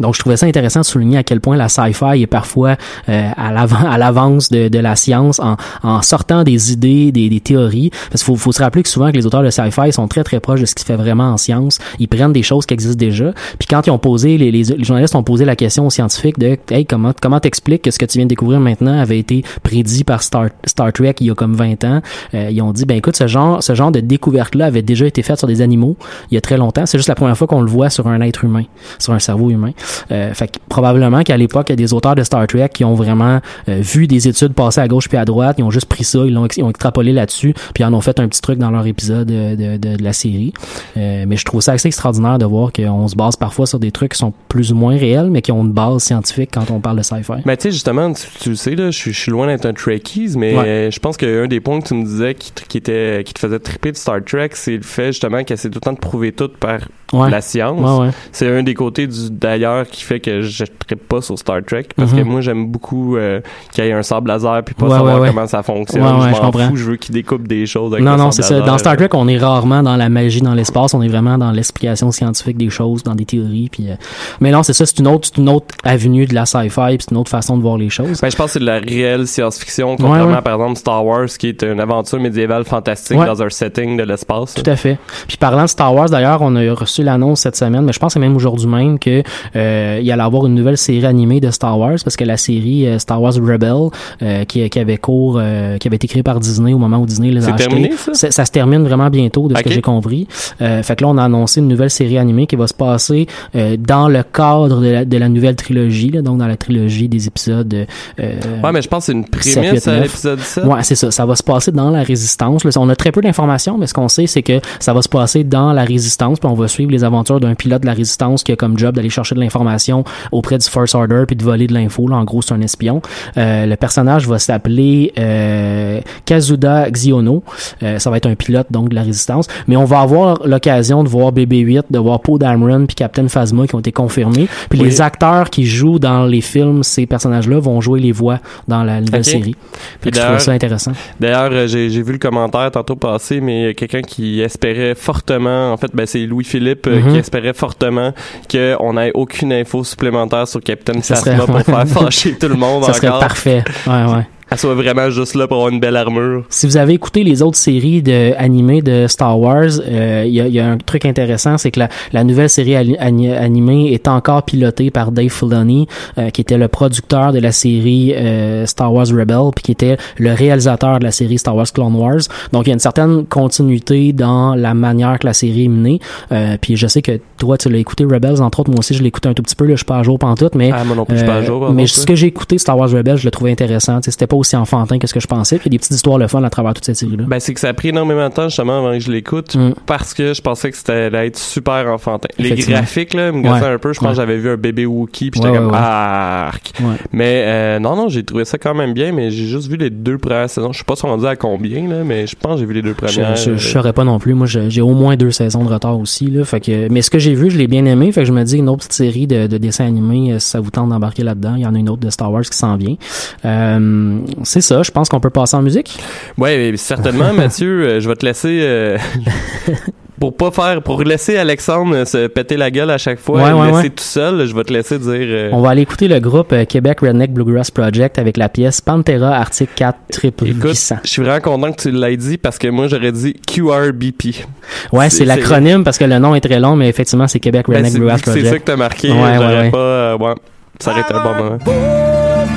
[SPEAKER 5] donc, je trouvais ça intéressant de souligner à quel point la sci-fi est parfois euh, à l'avance de, de la science en, en sortant des idées, des, des théories. Parce qu'il faut, faut se rappeler que souvent que les auteurs de sci-fi sont très très proches de ce qui se fait vraiment en science. Ils prennent des choses qui existent déjà. Puis quand ils ont posé, les, les, les journalistes ont posé la question aux scientifiques de Hey, comment comment t'expliques que ce que tu viens de découvrir maintenant avait été prédit par Star, Star Trek il y a comme 20 ans? Euh, ils ont dit ben écoute, ce genre, ce genre de découverte-là avait déjà été faite sur des animaux il y a très longtemps. C'est juste la première fois qu'on le voit sur un être humain, sur un cerveau humain. Euh, fait que probablement qu'à l'époque, il y a des auteurs de Star Trek qui ont vraiment euh, vu des études passer à gauche puis à droite, ils ont juste pris ça, ils l'ont ont extrapolé là-dessus, puis ils en ont fait un petit truc dans leur épisode de, de, de- de la série. Euh, mais je trouve ça assez extraordinaire de voir qu'on se base parfois sur des trucs qui sont plus ou moins réels, mais qui ont une base scientifique quand on parle de sci-fi.
[SPEAKER 4] Ben, tu sais, justement, tu, tu le sais, là, je suis- je suis loin d'être un Trekkies, mais
[SPEAKER 5] Ouais.
[SPEAKER 4] euh, je pense qu'un des points que tu me disais qui, était, qui te faisait triper de Star Trek, c'est le fait, justement, qu'elle essaie tout le temps de prouver tout par
[SPEAKER 5] Ouais.
[SPEAKER 4] la science.
[SPEAKER 5] Ouais.
[SPEAKER 4] C'est un des côtés du d'ailleurs qui fait que je trippe pas sur Star Trek parce
[SPEAKER 5] Mhm.
[SPEAKER 4] que moi j'aime beaucoup euh, qu'il y ait un sable laser puis pas
[SPEAKER 5] Ouais,
[SPEAKER 4] savoir
[SPEAKER 5] ouais,
[SPEAKER 4] comment ça fonctionne.
[SPEAKER 5] Ouais, ouais,
[SPEAKER 4] je m'en fous, je veux qu'ils découpent des choses avec
[SPEAKER 5] Non, non, c'est ça. Dans Star Trek, on est rarement dans la magie dans l'espace, on est vraiment dans l'explication scientifique des choses, dans des théories. Puis, euh, Mais non, c'est ça, c'est une autre, une autre avenue de la sci-fi, c'est une autre façon de voir les choses.
[SPEAKER 4] Ben, je pense que c'est de la réelle science-fiction, contrairement
[SPEAKER 5] Ouais, ouais.
[SPEAKER 4] à, par exemple Star Wars, qui est une aventure médiévale fantastique
[SPEAKER 5] Ouais.
[SPEAKER 4] dans un setting de l'espace.
[SPEAKER 5] Tout à fait. Puis parlant de Star Wars, d'ailleurs, on a reçu l'annonce cette semaine, mais je pense que c'est même aujourd'hui même que euh, il allait avoir une nouvelle série animée de Star Wars parce que la série euh, Star Wars Rebel euh, qui, qui avait cours euh, qui avait été créée par Disney au moment où Disney les a achetés.
[SPEAKER 4] terminé, ça?
[SPEAKER 5] ça? Se termine vraiment bientôt de ce que j'ai compris. Euh, fait que là on a annoncé une nouvelle série animée qui va se passer euh, dans le cadre de la, de la nouvelle trilogie là, donc dans la trilogie des épisodes euh,
[SPEAKER 4] Ouais, mais je pense que c'est une prémisse
[SPEAKER 5] huit,
[SPEAKER 4] à
[SPEAKER 5] neuf.
[SPEAKER 4] l'épisode 7.
[SPEAKER 5] Ouais, c'est ça. Ça va se passer dans la résistance. Là, on a très peu d'informations, mais ce qu'on sait, c'est que ça va se passer dans la résistance. Puis on va suivre les aventures d'un pilote de la résistance qui a comme job d'aller chercher de l'information auprès du First Order puis de voler de l'info. Là, en gros, c'est un espion. Euh, le personnage va s'appeler euh, Kazuda Xiono. Euh, ça va être un pilote donc de la résistance. Mais on va avoir l'occasion de voir BB-8, de voir Poe Dameron puis Captain Phasma qui ont été confirmés. Puis
[SPEAKER 4] Oui.
[SPEAKER 5] les acteurs qui jouent dans les films, ces personnages-là, vont jouer les voix dans la nouvelle série. Que je trouve ça intéressant.
[SPEAKER 4] D'ailleurs, euh, j'ai j'ai vu le commentaire tantôt passé, mais quelqu'un qui espérait fortement, en fait, ben, c'est Louis-Philippe euh,
[SPEAKER 5] Mhm.
[SPEAKER 4] qui espérait fortement qu'on n'ait aucune info supplémentaire sur Captain Phasma
[SPEAKER 5] serait-
[SPEAKER 4] pour faire fâcher tout le monde
[SPEAKER 5] Ça serait
[SPEAKER 4] encore.
[SPEAKER 5] parfait. Ouais, ouais.
[SPEAKER 4] Elle soit vraiment juste là pour avoir une belle armure.
[SPEAKER 5] Si vous avez écouté les autres séries de animées de Star Wars, euh, il y, a, y a un truc intéressant, c'est que la, la nouvelle série animée est encore pilotée par Dave Filoni, euh, qui était le producteur de la série euh, Star Wars Rebel, puis qui était le réalisateur de la série Star Wars Clone Wars. Donc il y a une certaine continuité dans la manière que la série est menée. Euh, puis je sais que toi tu l'as écouté Rebels, entre autres, moi aussi je l'ai écouté un tout petit peu, là, je suis pas à jour pantoute, mais
[SPEAKER 4] Ah, moi non plus, je suis pas à jour,
[SPEAKER 5] Euh, mais
[SPEAKER 4] contre,
[SPEAKER 5] ce que j'ai écouté Star Wars Rebels, je le trouvais intéressant. C'était pas aussi enfantin que ce que je pensais. Puis il y a des petites histoires le fun à travers toute cette série-là.
[SPEAKER 4] Ben, c'est que ça a pris énormément de temps, justement, avant que je l'écoute,
[SPEAKER 5] Mm.
[SPEAKER 4] parce que je pensais que c'était allait être super enfantin. Les graphiques, là, me gossaient
[SPEAKER 5] Ouais.
[SPEAKER 4] un peu. Je pense
[SPEAKER 5] Ouais.
[SPEAKER 4] que j'avais vu un bébé Wookie, puis j'étais
[SPEAKER 5] ouais,
[SPEAKER 4] comme, arc. Mais euh, non, non, j'ai trouvé ça quand même bien, mais j'ai juste vu les deux premières saisons. Je sais pas si on dit à combien, là, mais je pense que j'ai vu les deux
[SPEAKER 5] Je,
[SPEAKER 4] premières.
[SPEAKER 5] je, je saurais pas non plus. Moi, je- j'ai au moins deux saisons de retard aussi. Là, fait que, mais ce que j'ai vu, je l'ai bien aimé. Fait que je me dis une autre petite série de, de dessins animés, euh, si ça vous tente d'embarquer là-dedans. Il y en a une autre de Star Wars qui s'en vient. Euh, c'est ça. Je pense qu'on peut passer en musique.
[SPEAKER 4] Ouais, mais certainement, Mathieu, euh, je vais te laisser euh, pour pas faire, pour laisser Alexandre euh, se péter la gueule à chaque fois,
[SPEAKER 5] Ouais,
[SPEAKER 4] et le
[SPEAKER 5] ouais,
[SPEAKER 4] laisser
[SPEAKER 5] ouais.
[SPEAKER 4] tout seul. Je vais te laisser dire. euh,
[SPEAKER 5] On va aller écouter le groupe euh, Québec Redneck Bluegrass Project avec la pièce Pantera Arctic 4 Triple
[SPEAKER 4] Écoute,
[SPEAKER 5] 800.
[SPEAKER 4] je suis vraiment content que tu l'aies dit parce que moi j'aurais dit QRBP.
[SPEAKER 5] Ouais,
[SPEAKER 4] c'est-
[SPEAKER 5] l'acronyme parce que le nom est très long, mais effectivement, c'est Québec
[SPEAKER 4] Ben,
[SPEAKER 5] Redneck Bluegrass
[SPEAKER 4] que c'est ça
[SPEAKER 5] Project.
[SPEAKER 4] que t'as marqué.
[SPEAKER 5] Ouais, ouais,
[SPEAKER 4] j'aurais
[SPEAKER 5] ouais.
[SPEAKER 4] pas. euh, ouais, ça aurait été un bon moment.
[SPEAKER 6] beau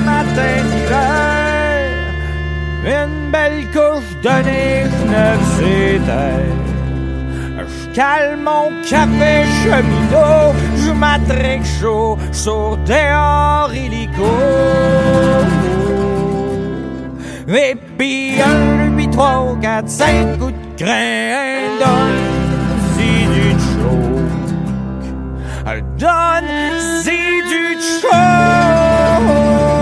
[SPEAKER 6] matin neige neuf. Je cale mon café cheminot, je m'attraque chaud sur dehors illico. Et puis un, puis trois, quatre, cinq coups de crin, donne si du choke. Donne si du choke.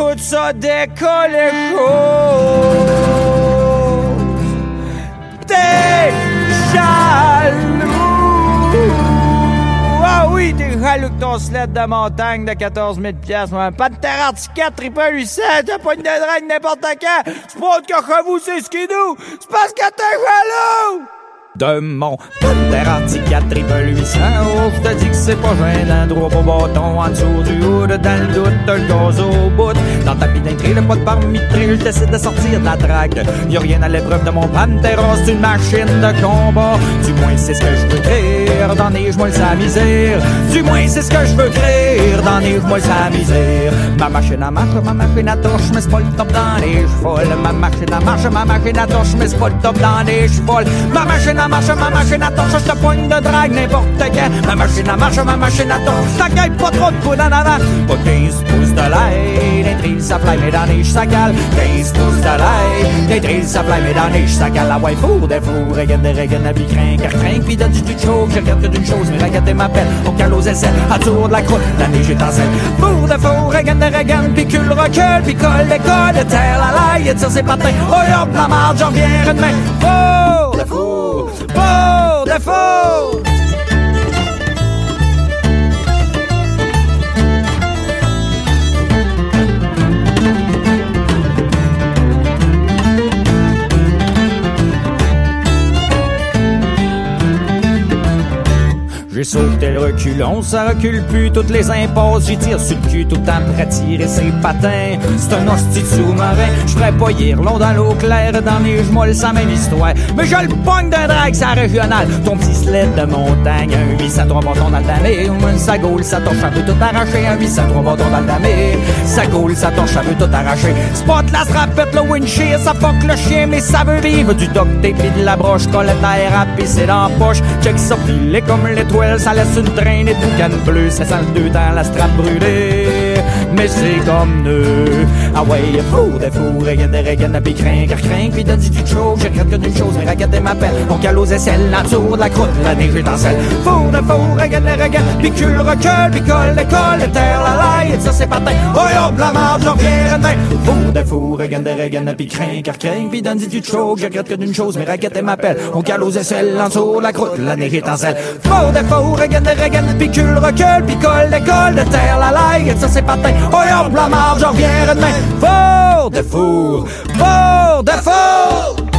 [SPEAKER 6] Écoute ça décoller chaud. T'es jaloux. Ah oui, t'es jaloux que ton sled de montagne de 14 000 piastres. moi. Pas de terre articulate, triple 800, t'as pas une de drague n'importe quand. C'est pas que chez vous, c'est skidoo. C'est parce que t'es jaloux. De mon articulate, triple 800. Oh, je te dis que c'est pas gênant. Droit au bâton, en dessous du hood, dans le doute, le gaz au bout. Dans ta pédintrée, le pas de parmi de prix, je décide de sortir de la drague. Y'a rien à l'épreuve de mon Pantera, c'est une machine de combat. Du moins, c'est ce que je veux créer. Dans les moi sa misère. Du moins, c'est ce que je veux créer. Dans les moi sa misère. Ma machine à marche, ma machine à torche, mais c'est pas le top dans les chevaux. Ma machine à marche, ma machine à torche, mais c'est pas le top dans les chevaux. Ma machine à marche, ma machine à torche, je te poigne de drague n'importe quand. Ma machine à marche, ma machine à torche, ça gagne pas trop de coups en avant. Pas 15 pouces de lait, l'intrise ça fly, mais dans les ça cale. 15 pouces de lait, l'intrise ça fly, mais dans les ça cale. La ouais, four des fours, regarde des regarde, la vie craint, car craint, puis donne du tout chaud. Je regarde que d'une chose, mais regarde m'appelle. Au cale aux essais, à tour de la croûte, la neige est en scène. Four des fours, regarde des regarde, puis cul recule, puis colle les colle, terre la laille, tire ses patins. Oh, hop, la marde, j'en viens demain. Four des fours, four des J'ai sauté le reculon, ça recule plus toutes les impasses. J'y tire sur le cul tout le temps pour attirer ses patins. C'est un hostie sous-marin, je ferais pas long dans l'eau claire, dans les gemolles, ça même histoire. Mais je le pogne d'un drag, ça régional. Ton petit sled de montagne, un 803 bâtons dans le damé. Un sagoule, ça torche un peu tout arraché. Un 803 bâtons dans le damé. Sagoule, ça torche un peu tout arraché. Spot la strapette, le windshield, ça fuck le chien, mais ça veut vivre. Du duct tape et de la broche, colette à pisser dans la poche. Check ça filé comme l'étoile, ça laisse une traînée de boucan bleu. Ça sent deux temps la strap brûlée. C'est comme nous. Ah ouais, fou, des fous, regarde, regarde, puis craint, car craint, puis t'as du chose. J'ai rien que d'une chose, mais regarde m'appelle. On cale aux aisselles, la tour de la croûte, la neige étincelle. Fou, de fou, regarde, regarde, puis cul, recule, puis colle, l'école, terre, la laille, et ça c'est pas Oh hop, la marde, j'en viens, demain. Fou, de fou, regarde, regarde, puis craint, car craint, puis t'as du chose. J'ai rien que d'une chose, mais regarde m'appelle. On cale aux aisselles, la tour de la croûte, la neige étincelle. Fou, de fou, regarde, regarde, puis cul, recule, puis colle, l'école, terre, la laille, et ça c'est pas Oh hop, la marde, j'en viens, demain. Fort de four, fort de four.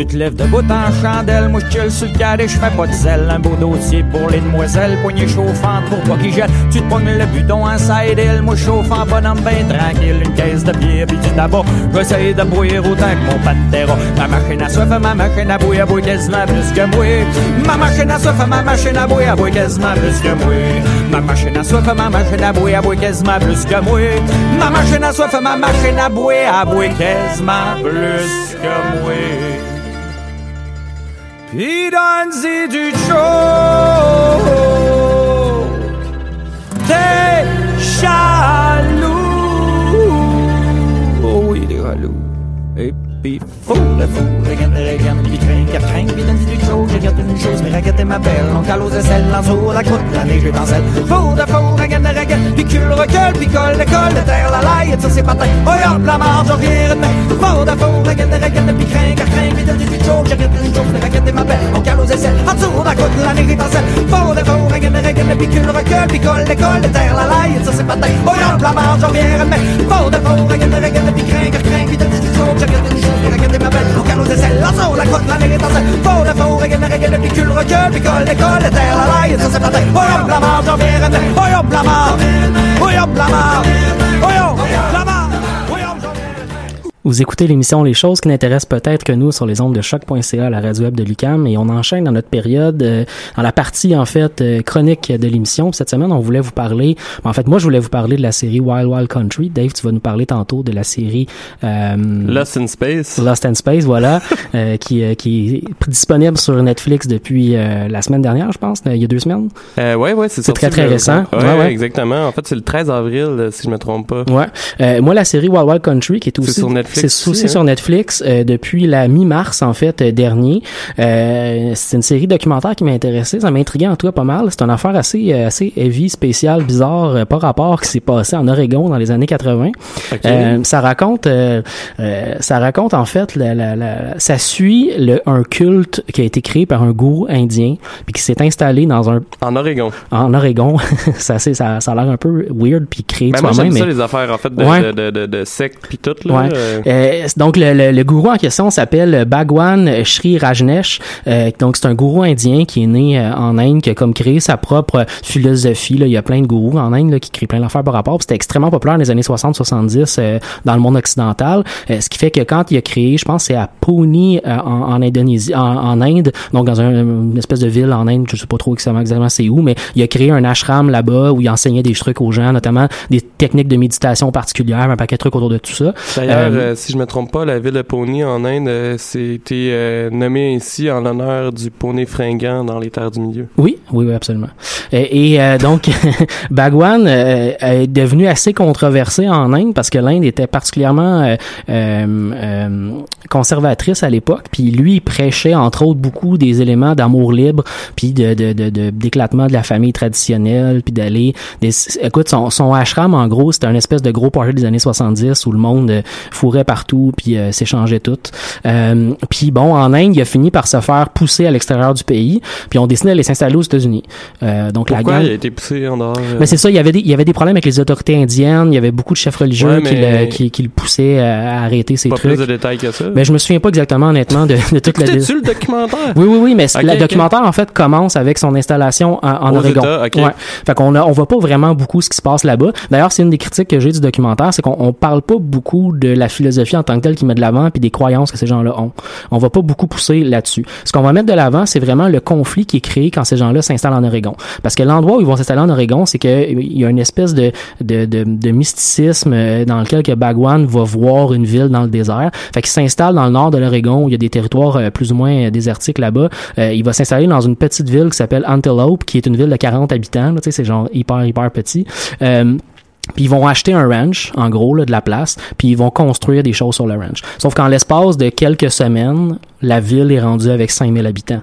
[SPEAKER 6] Tu te lèves debout en chandelle, moi je sur le cadet, je fais pas de sel. Un beau dossier pour les demoiselles, poignée chauffante pour pas qu'ils jettent. Tu te pognes le bidon en side hill, moi chauffant bonhomme ben tranquille. Une caisse de bière puis du tabac, j'essaie de bouillir autant que mon pantera. Ma machine à soif, ma machine à bouillir, bouille quasiment plus que moi. Ma machine à soif, ma machine à bouillir, bouille quasiment plus que moi. Ma machine à soif, ma machine à bouillir, bouille quasiment plus que moi. Ma machine à soif, ma machine à bouillir, bouille quasiment plus que moi. Puis donne-y du choc. T'es jaloux. Oh oui, il est jaloux. Puis fou, le fou, regarde, regarde, puis craint, cap craint, puis donne-y du chaud. Regarde une chose, mais regarde ma belle. On aisselles, en dessous la croûte, la neige étincelle. Fou, de fou, regarde, regarde, puis cul, recule, puis colle, le colle, terre, la laille, ça c'est pas taille. Oh hop, la marge, j'en viens demain. Fou, de fou, regarde, regarde, puis craint, cap craint, puis donne-y du chaud. Regarde une chose, mais regarde ma belle. On aux aisselles, en dessous la croûte, la neige étincelle. Fou, de fou, regarde, regarde, puis cul, recule, puis colle, le colle, terre, la laille, c'est pas taille. Oh hop, la marge, ma belle. Cale aux aisselles, en dessous la croûte, la neige étincelle. Fou, de fou, regarde, regarde, puis cul, le colle, de terre, la laille, ça c'est taille. Oh la j'en viens. Oh hop, la. Oh hop, la. Oh.
[SPEAKER 5] Vous écoutez l'émission Les choses qui n'intéressent peut-être que nous sur les ondes de choc.ca, la radio web de Lucam, et on enchaîne dans notre période, euh, dans la partie en fait euh, chronique de l'émission. Cette semaine, on voulait vous parler, en fait, moi je voulais vous parler de la série Wild Wild Country. Dave, tu vas nous parler tantôt de la série euh,
[SPEAKER 4] Lost in Space.
[SPEAKER 5] Lost in Space, voilà, euh, qui qui est disponible sur Netflix depuis la semaine dernière, je pense, il y a deux semaines.
[SPEAKER 4] Euh, ouais, ouais, c'est
[SPEAKER 5] C'est très très récent.
[SPEAKER 4] Ouais,
[SPEAKER 5] Ouais, ouais.
[SPEAKER 4] exactement. En fait, c'est le 13 avril, si je me trompe pas.
[SPEAKER 5] Ouais. moi, la série Wild Wild Country, qui est aussi
[SPEAKER 4] sur Netflix
[SPEAKER 5] c'est
[SPEAKER 4] aussi,
[SPEAKER 5] aussi
[SPEAKER 4] hein?
[SPEAKER 5] sur Netflix euh, depuis la mi-mars en fait euh, dernier. Euh, c'est une série documentaire qui m'a intéressé, ça m'a intrigué en tout cas pas mal. C'est une affaire assez euh, assez heavy, spéciale, bizarre, euh, par rapport qui s'est passé en Oregon dans les années 80.
[SPEAKER 4] Ok.
[SPEAKER 5] Euh, ça raconte euh, euh, ça raconte en fait la, la, la- ça suit le, un culte qui a été créé par un gourou indien puis qui s'est installé dans un
[SPEAKER 4] En Oregon.
[SPEAKER 5] en Oregon. ça c'est ça ça a l'air un peu weird puis créé
[SPEAKER 4] Ben, moi,
[SPEAKER 5] mais
[SPEAKER 4] ça, les affaires, en fait, de,
[SPEAKER 5] Ouais.
[SPEAKER 4] de, de, de, de secte pis tout, là.
[SPEAKER 5] Ouais.
[SPEAKER 4] euh.
[SPEAKER 5] Euh, donc le, le, le gourou en question s'appelle Bhagwan Sri Rajneesh. Euh, donc c'est un gourou indien qui est né euh, en Inde, qui a comme créé sa propre philosophie. Là. Il y a plein de gourous en Inde là, qui créent plein d'affaires par rapport. C'était extrêmement populaire dans les années 60-70 euh, dans le monde occidental. Euh, ce qui fait que quand il a créé, je pense c'est à Pune euh, en, en Indonésie, en, en Inde, donc dans un- une espèce de ville en Inde, je sais pas trop exactement, exactement c'est où, mais il a créé un ashram là-bas où il enseignait des trucs aux gens, notamment des techniques de méditation particulières, un paquet de trucs autour de tout ça.
[SPEAKER 4] D'ailleurs,
[SPEAKER 5] Euh,
[SPEAKER 4] si je me trompe pas, la ville de Pony en Inde, euh, c'était euh, nommée ainsi en l'honneur du poney fringant dans les terres du milieu.
[SPEAKER 5] Oui, oui, oui, absolument. Et, euh, donc, Bhagwan euh, est devenu assez controversé en Inde parce que l'Inde était particulièrement conservatrice à l'époque. Puis lui, il prêchait entre autres beaucoup des éléments d'amour libre, puis de d'éclatement de, la famille traditionnelle, puis d'aller. Écoute, son, son ashram en gros, c'était un espèce de gros party des années 70 où le monde fourrait courait partout, puis euh, s'échangeait tout. Euh, puis bon, en Inde, il a fini par se faire pousser à l'extérieur du pays, puis on décidé d'aller s'installer aux États-Unis. Euh, donc
[SPEAKER 4] Pourquoi
[SPEAKER 5] la gang.
[SPEAKER 4] il a été poussé en dehors? euh?
[SPEAKER 5] Mais c'est ça, il y avait des, il y avait des problèmes avec les autorités indiennes, il y avait beaucoup de chefs religieux
[SPEAKER 4] Ouais,
[SPEAKER 5] qui, le, qui, qui le poussaient à, arrêter ces
[SPEAKER 4] pas
[SPEAKER 5] trucs.
[SPEAKER 4] plus de détails que ça.
[SPEAKER 5] Mais je me souviens pas exactement honnêtement de, de toute la
[SPEAKER 4] Écoutez-tu le documentaire?
[SPEAKER 5] oui, oui, oui, mais le documentaire, en fait, commence avec son installation en, en Oregon.
[SPEAKER 4] États, ok.
[SPEAKER 5] Ouais. Fait qu'on a, on voit pas vraiment beaucoup ce qui se passe là-bas. D'ailleurs, c'est une des critiques que j'ai du documentaire, c'est qu'on on parle pas beaucoup de la philosophie en tant que telle qui met de l'avant puis des croyances que ces gens-là ont. On va pas beaucoup pousser là-dessus. Ce qu'on va mettre de l'avant, c'est vraiment le conflit qui est créé quand ces gens-là s'installent en Oregon. Parce que l'endroit où ils vont s'installer en Oregon, c'est que il y a une espèce de, de, de, mysticisme euh, dans lequel que Bagwan va voir une ville dans le désert. Fait qu'il s'installe dans le nord de l'Oregon où il y a des territoires euh, plus ou moins euh, désertiques là-bas. Euh, il va s'installer dans une petite ville qui s'appelle Antelope, qui est une ville de 40 habitants. Tu sais, c'est genre hyper, hyper petit. Euh, puis ils vont acheter un ranch, en gros, de la place, puis ils vont construire des choses sur le ranch. Sauf qu'en l'espace de quelques semaines, la ville est rendue avec 5000 habitants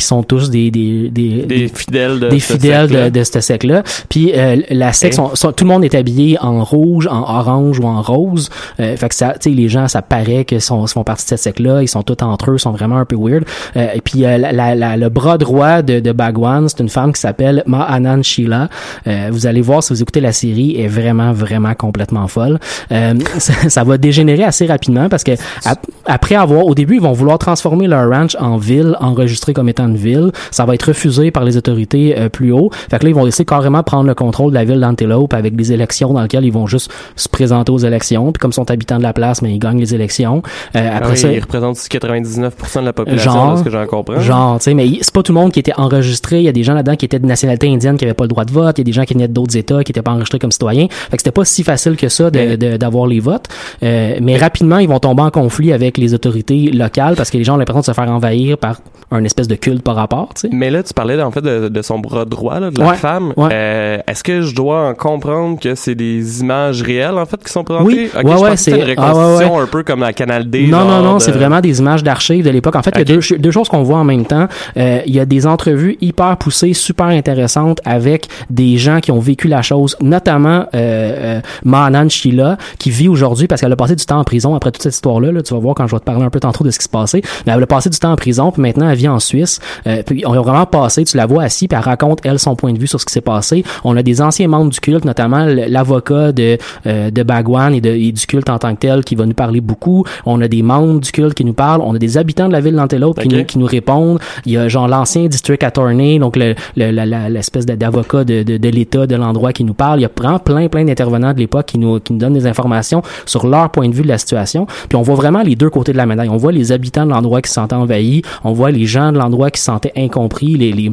[SPEAKER 5] qui sont tous des des des,
[SPEAKER 4] Des fidèles de
[SPEAKER 5] des
[SPEAKER 4] ce
[SPEAKER 5] fidèles
[SPEAKER 4] secte-là.
[SPEAKER 5] de, de ce secte-là. Puis euh, la secte, sont- sont- tout le monde est habillé en rouge, en orange ou en rose. Euh, fait que ça, tu sais, les gens, ça paraît que sont font partie de cette secte-là. Ils sont tous entre eux, sont vraiment un peu weird. Euh, et puis euh, la, la- la- le bras droit de, de Bagwan, c'est une femme qui s'appelle Ma Anand Sheila. Euh, vous allez voir si vous écoutez la série, est vraiment vraiment complètement folle. Euh, ça, ça va dégénérer assez rapidement parce que ap- après avoir, au début, ils vont vouloir transformer leur ranch en ville, enregistré comme étant ville. Ça va être refusé par les autorités euh, plus haut. Fait que là, ils vont essayer carrément de prendre le contrôle de la ville d'Antelope avec des élections dans lesquelles ils vont juste se présenter aux élections. Puis comme ils sont habitants de la place, mais ils gagnent les élections. Euh,
[SPEAKER 4] Ah
[SPEAKER 5] après
[SPEAKER 4] oui,
[SPEAKER 5] ça,
[SPEAKER 4] il représente 99% de la population,
[SPEAKER 5] Genre-
[SPEAKER 4] ce que j'en comprends.
[SPEAKER 5] Genre, tu sais, mais c'est pas tout le monde qui était enregistré. Il y a des gens là-dedans qui étaient de nationalité indienne qui avaient pas le droit de vote. Il y a des gens qui venaient d'autres États qui étaient pas enregistrés comme citoyens. Fait que c'était pas si facile que ça d'avoir les votes. Euh, mais rapidement, ils vont tomber en conflit avec les autorités locales parce que les gens ont l'impression de se faire envahir par un espèce de culte par rapport, tu sais.
[SPEAKER 4] Mais là, tu parlais en fait de, de son bras droit, là, de la
[SPEAKER 5] Ouais,
[SPEAKER 4] femme.
[SPEAKER 5] ouais.
[SPEAKER 4] Euh, Est-ce que je dois en comprendre que c'est des images réelles en fait qui sont présentées?
[SPEAKER 5] Oui, ouais,
[SPEAKER 4] je
[SPEAKER 5] ouais,
[SPEAKER 4] une
[SPEAKER 5] c'est- ah,
[SPEAKER 4] un peu comme la Canal D.
[SPEAKER 5] Non, non, non,
[SPEAKER 4] de-
[SPEAKER 5] c'est vraiment des images d'archives de l'époque. En fait, il y a deux, ch- deux choses qu'on voit en même temps. Euh, il y a des entrevues hyper poussées, super intéressantes avec des gens qui ont vécu la chose, notamment euh, euh, Manan Sheila, qui vit aujourd'hui parce qu'elle a passé du temps en prison après toute cette histoire-là. là. tu vas voir quand je vais te parler un peu tantôt de ce qui se passait. Mais elle a passé du temps en prison, puis maintenant elle vit en Suisse. Euh, puis on a vraiment passé, tu la vois assise, puis elle raconte, elle, son point de vue sur ce qui s'est passé. On a des anciens membres du culte, notamment l'avocat de, euh, de Bagwan et, de, et du culte en tant que tel qui va nous parler beaucoup. On a des membres du culte qui nous parlent. On a des habitants de la ville d'Antelope qui, nous, qui nous répondent. Il y a genre l'ancien district attorney, donc le, le- la- l'espèce d'avocat de, de, de l'État de l'endroit qui nous parle. Il y a vraiment plein, plein d'intervenants de l'époque qui nous, qui nous donnent des informations sur leur point de vue de la situation. Puis on voit vraiment les deux côtés de la médaille. On voit les habitants de l'endroit qui se sentaient envahis. On voit les gens de l'endroit qui se sentaient incompris, les, les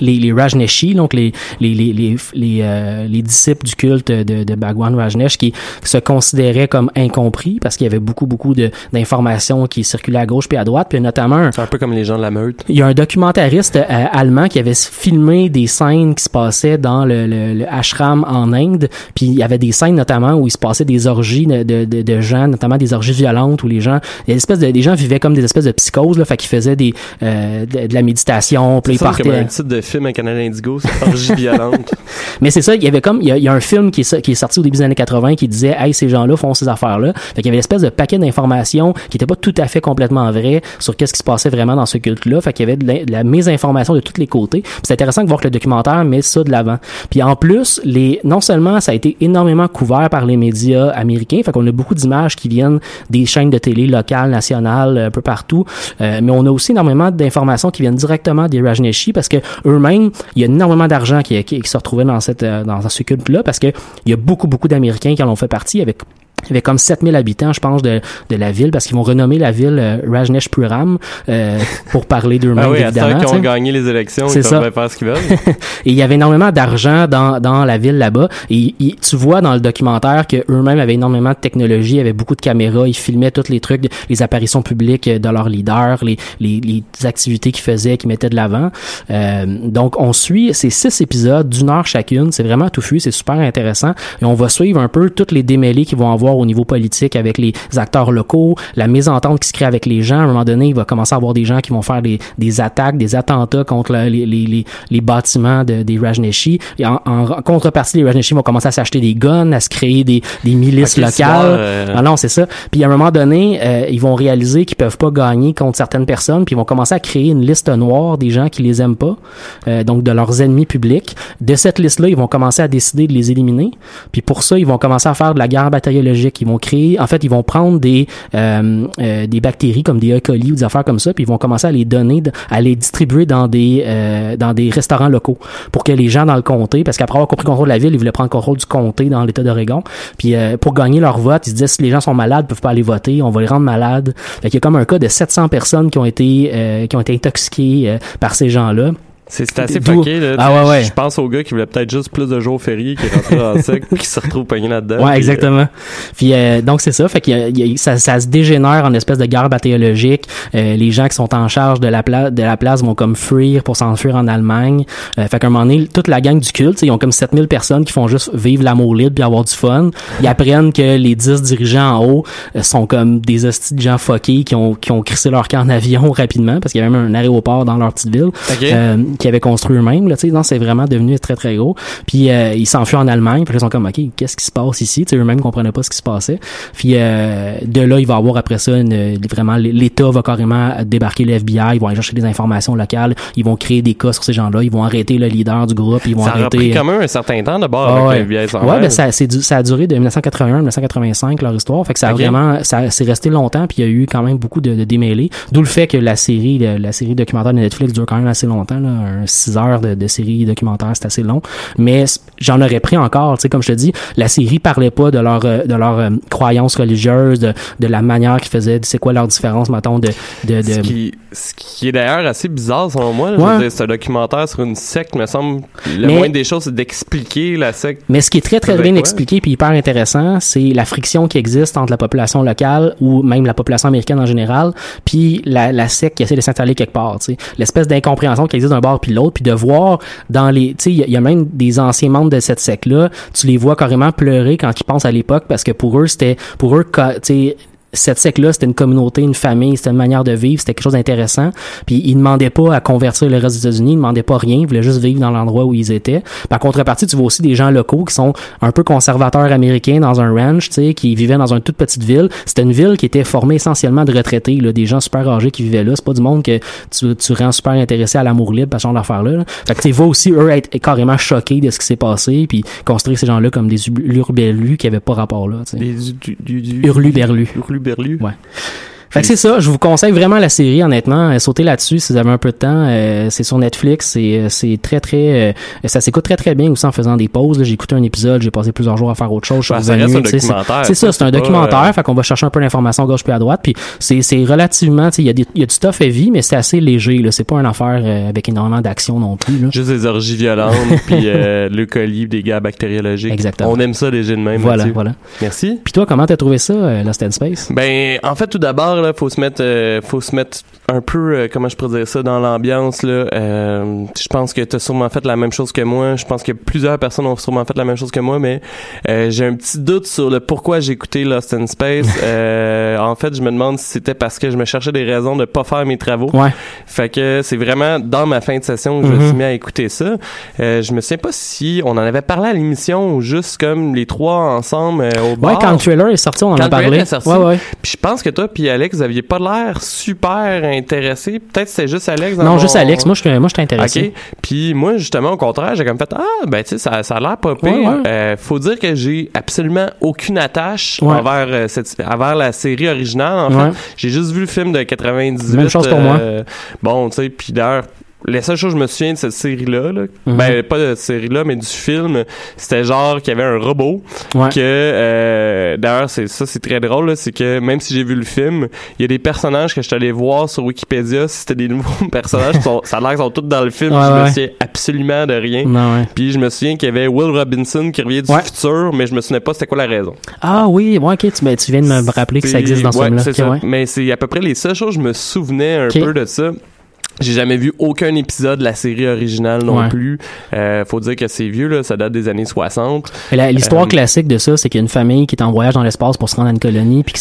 [SPEAKER 5] les, les Rajneshi, donc les les les les les, euh, les disciples du culte de, de Bhagwan Rajneesh qui se considéraient comme incompris parce qu'il y avait beaucoup beaucoup de d'informations qui circulaient à gauche puis à droite puis notamment un,
[SPEAKER 4] C'est un peu comme les gens de la meute.
[SPEAKER 5] il y a un documentariste euh, allemand qui avait filmé des scènes qui se passaient dans le, le, le ashram en Inde. Puis il y avait des scènes notamment où il se passait des orgies de, de, de, de gens, notamment des orgies violentes où les gens, des espèces de, des gens vivaient comme des espèces de psychoses là, fait qu'ils faisaient des euh, de, la méditation, puis ils
[SPEAKER 4] ça comme un
[SPEAKER 5] partaient.
[SPEAKER 4] titre de film à Canal Indigo, c'est Orgie violente.
[SPEAKER 5] Mais c'est ça, il y avait comme il y a, il y a un film qui est, so- qui est sorti au début des années 80 qui disait hey ces gens-là font ces affaires-là. Fait qu'il y avait une espèce de paquet d'informations qui n'étaient pas tout à fait complètement vraies sur qu'est-ce qui se passait vraiment dans ce culte-là. Fait qu'il y avait de la, de la mésinformation de tous les côtés. C'est intéressant de voir que le documentaire met ça de l'avant. Puis en plus, les non seulement ça a été énormément couvert par les médias américains, fait qu'on a beaucoup d'images qui viennent des chaînes de télé locales, nationales, un peu partout. Euh, mais on a aussi énormément d'informations qui viennent directement des Rajneeshi parce que il y a énormément d'argent qui, qui, se retrouvait euh, dans ce culte-là parce que il y a beaucoup beaucoup d'Américains qui en ont fait partie avec il y avait comme 7000 habitants, je pense, de, de la ville, parce qu'ils vont renommer la ville euh, Rajneesh Puram euh, pour parler d'eux-mêmes,
[SPEAKER 4] ah oui,
[SPEAKER 5] évidemment.
[SPEAKER 4] qui ont gagné les élections,
[SPEAKER 5] C'est
[SPEAKER 4] ils
[SPEAKER 5] ça.
[SPEAKER 4] peuvent faire ce qu'ils veulent.
[SPEAKER 5] Et il y avait énormément d'argent dans, dans la ville là-bas. Et tu vois dans le documentaire que eux-mêmes avaient énormément de technologie, avaient beaucoup de caméras, ils filmaient tous les trucs, les apparitions publiques de leurs leaders, les, les, les activités qu'ils faisaient, qu'ils mettaient de l'avant. Euh, donc on suit ces six épisodes d'une heure chacune. C'est vraiment touffu, c'est super intéressant. Et on va suivre un peu toutes les démêlés qu'ils vont avoir avoir au niveau politique avec les acteurs locaux, la mésentente qui se crée avec les gens. À un moment donné, il va commencer à avoir des gens qui vont faire des, des attaques, des attentats contre la- les, les, les, les bâtiments de, des Rajneeshi. Et en, en contrepartie, les Rajneeshi vont commencer à s'acheter des guns, à se créer des, des milices locales.
[SPEAKER 4] bon, euh,
[SPEAKER 5] Ah non, c'est ça. Puis à un moment donné, euh, ils vont réaliser qu'ils peuvent pas gagner contre certaines personnes, puis ils vont commencer à créer une liste noire des gens qui les aiment pas, euh, donc de leurs ennemis publics. De cette liste-là, ils vont commencer à décider de les éliminer. Puis pour ça, ils vont commencer à faire de la guerre bactériologique. Ils vont créer, en fait, ils vont prendre des euh, euh, des bactéries comme des E. coli ou des affaires comme ça, puis ils vont commencer à les donner, à les distribuer dans des euh, dans des restaurants locaux pour que les gens dans le comté, parce qu'après avoir compris le contrôle de la ville, ils voulaient prendre le contrôle du comté dans l'État d'Oregon. Puis pour gagner leur vote, ils se disaient si les gens sont malades, ils peuvent pas aller voter, on va les rendre malades. Fait qu'il y a comme un cas de 700 personnes qui ont été qui ont été intoxiquées par ces gens-là.
[SPEAKER 4] C'est c'est assez fucké, là.
[SPEAKER 5] Ah ouais, ouais.
[SPEAKER 4] Je pense au gars qui voulait peut-être juste plus de jours fériés, qui est rentré dans le sec, puis qui se retrouve pogné là-dedans.
[SPEAKER 5] Ouais,
[SPEAKER 4] puis,
[SPEAKER 5] exactement. Puis euh, donc c'est ça, fait a- ça, ça se dégénère en espèce de guerre bactériologique. Euh, les gens qui sont en charge de la place de la place vont comme fuir pour s'enfuir en Allemagne. Euh, fait qu'à un moment donné, toute la gang du culte, ils ont comme 7000 personnes qui font juste vivre l'amour libre puis avoir du fun. Ils apprennent que les 10 dirigeants en haut euh, sont comme des hosties de gens fuckés qui ont qui ont crissé leur camp en avion rapidement parce qu'il y avait même un aéroport dans leur petite ville
[SPEAKER 4] Ok.
[SPEAKER 5] Euh, qui avaient construit eux-mêmes là, tu sais, non, c'est vraiment devenu très très gros. Puis euh, ils s'enfuient en Allemagne, puis ils sont comme OK, qu'est-ce qui se passe ici? Tu sais, eux-mêmes comprenaient pas ce qui se passait. Puis euh, de là, il va y avoir après ça une, vraiment l'État va carrément débarquer le FBI, ils vont aller chercher des informations locales, ils vont créer des cas sur ces gens-là, ils vont arrêter le leader du groupe, ils vont
[SPEAKER 4] Ça a
[SPEAKER 5] arrêter
[SPEAKER 4] repris quand même un certain temps d'abord
[SPEAKER 5] Ah
[SPEAKER 4] avec
[SPEAKER 5] ouais.
[SPEAKER 4] le sans
[SPEAKER 5] Ouais, ben ça, c'est du- ça a duré de 1981 à 1985 leur histoire. Fait que ça a vraiment, ça c'est resté longtemps. Puis il y a eu quand même beaucoup de, de démêlés. D'où le fait que la série, la, la série documentaire de Netflix dure quand même assez longtemps. Là, un 6 heures de, de série documentaire, c'est assez long. Mais j'en aurais pris encore. Tu sais, comme je te dis, la série parlait pas de leur euh, de leur euh, croyance religieuse, de, de la manière qu'ils faisaient, c'est quoi leur différence, mettons, de de, de
[SPEAKER 4] Ce qui, ce qui est d'ailleurs assez bizarre selon moi,
[SPEAKER 5] Ouais.
[SPEAKER 4] c'est un documentaire sur une secte, me semble. Le
[SPEAKER 5] Mais-
[SPEAKER 4] moindre des choses, c'est d'expliquer la secte.
[SPEAKER 5] Mais ce qui est très très bien expliqué puis hyper intéressant, c'est la friction qui existe entre la population locale ou même la population américaine en général, puis la, la secte qui essaie de s'installer quelque part. tu sais. L'espèce d'incompréhension qui existe d'un bord puis de voir dans les, tu sais, il y, a- même des anciens membres de cette secte là, tu les vois carrément pleurer quand ils pensent à l'époque parce que pour eux c'était, pour eux, tu sais cette secte-là, c'était une communauté, une famille, c'était une manière de vivre, c'était quelque chose d'intéressant. Puis ils demandaient pas à convertir le reste des États-Unis, ils demandaient pas rien, ils voulaient juste vivre dans l'endroit où ils étaient. Par contrepartie, tu vois aussi des gens locaux qui sont un peu conservateurs américains dans un ranch, tu sais, qui vivaient dans une toute petite ville. C'était une ville qui était formée essentiellement de retraités, là, des gens super âgés qui vivaient là. C'est pas du monde que tu, tu rends super intéressé à l'amour libre, ce genre d'affaires-là. là. Fait que tu va aussi eux être carrément choqués de ce qui s'est passé, puis construire ces gens-là comme des hurluberlus qui avaient pas rapport là. tu sais.
[SPEAKER 4] Des, du, du, du,
[SPEAKER 5] Hurluberlus.
[SPEAKER 4] Hurluberlus.
[SPEAKER 5] Ouais. Fait que c'est ça, je vous conseille vraiment la série, honnêtement. Euh, sautez là-dessus si vous avez un peu de temps. Euh, c'est sur Netflix, c'est euh, c'est très très, euh, ça s'écoute très très bien aussi en faisant des pauses. J'ai écouté un épisode, j'ai passé plusieurs jours à faire autre chose.
[SPEAKER 4] Ben, ça un documentaire,
[SPEAKER 5] C'est ça, c'est un documentaire.
[SPEAKER 4] euh,
[SPEAKER 5] Fait qu'on va chercher un peu l'information à gauche puis à droite. Puis c'est c'est relativement, il y a des y a du stuff heavy, mais c'est assez léger. Là, c'est pas une affaire avec énormément d'action non plus. Là.
[SPEAKER 4] Juste des orgies violentes, puis le colis, des gars bactériologiques.
[SPEAKER 5] Exactement.
[SPEAKER 4] On aime ça, les jeux de même.
[SPEAKER 5] Voilà,
[SPEAKER 4] Mathieu.
[SPEAKER 5] voilà.
[SPEAKER 4] Merci.
[SPEAKER 5] Puis toi, comment t'as trouvé ça, Lost in Space?
[SPEAKER 4] Ben, en fait, tout d'abord, là, faut se mettre, euh, faut se mettre un peu, euh, comment je pourrais dire ça, dans l'ambiance. Là, Euh, je pense que t'as sûrement fait la même chose que moi. Je pense que plusieurs personnes ont sûrement fait la même chose que moi, mais j'ai un petit doute sur le pourquoi j'ai écouté Lost in Space. En fait, je me demande si c'était parce que je me cherchais des raisons de pas faire mes travaux.
[SPEAKER 5] Ouais.
[SPEAKER 4] Fait que c'est vraiment dans ma fin de session que je me
[SPEAKER 5] Mhm.
[SPEAKER 4] suis mis à écouter ça. Je me souviens pas si on en avait parlé à l'émission ou juste comme les trois ensemble au bar.
[SPEAKER 5] Ouais, quand le trailer est sorti, on en
[SPEAKER 4] Quand
[SPEAKER 5] a parlé.
[SPEAKER 4] est sorti.
[SPEAKER 5] Ouais, ouais.
[SPEAKER 4] Puis je pense que toi puis Alex, vous aviez pas l'air super intéressé. Peut-être c'est juste Alex.
[SPEAKER 5] Non,
[SPEAKER 4] mon-
[SPEAKER 5] juste Alex. Moi, je moi, intéressé.
[SPEAKER 4] OK. Puis moi, justement, au contraire, j'ai comme fait Ah, ben, tu sais, ça, ça a l'air pas pire.
[SPEAKER 5] Ouais, ouais.
[SPEAKER 4] Euh, faut dire que j'ai absolument aucune attache
[SPEAKER 5] Ouais.
[SPEAKER 4] envers, euh, cette, envers la série originale. En fait, j'ai juste vu le film de 98.
[SPEAKER 5] Même chose pour moi.
[SPEAKER 4] euh, bon, tu sais, puis d'ailleurs, la seule chose que je me souviens de cette série-là, là,
[SPEAKER 5] Mhm.
[SPEAKER 4] ben pas de cette série-là, mais du film, c'était genre qu'il y avait un robot
[SPEAKER 5] Ouais.
[SPEAKER 4] que euh, d'ailleurs c'est ça c'est très drôle c'est que même si j'ai vu le film il y a des personnages que je suis allé voir sur Wikipédia si c'était des nouveaux personnages sont, ça a l'air qu'ils sont tous dans le film
[SPEAKER 5] Ouais,
[SPEAKER 4] je me souviens absolument de rien
[SPEAKER 5] Non, ouais.
[SPEAKER 4] puis je me souviens qu'il y avait Will Robinson qui revient du futur mais je me souvenais pas c'était quoi la raison
[SPEAKER 5] Ah oui, ouais, ok, tu, ben, tu viens de me rappeler que ça existe dans ce
[SPEAKER 4] Ouais,
[SPEAKER 5] film-là.
[SPEAKER 4] c'est
[SPEAKER 5] Ok,
[SPEAKER 4] ça.
[SPEAKER 5] ouais.
[SPEAKER 4] mais c'est à peu près les seules choses que je me souvenais un peu de ça J'ai jamais vu aucun épisode de la série originale non
[SPEAKER 5] Ouais.
[SPEAKER 4] plus. Euh, faut dire que c'est vieux, là, ça date des années 60.
[SPEAKER 5] Mais la- L'histoire
[SPEAKER 4] Euh,
[SPEAKER 5] classique de ça, c'est qu'il y a une famille qui est en voyage dans l'espace pour se rendre à une colonie, puis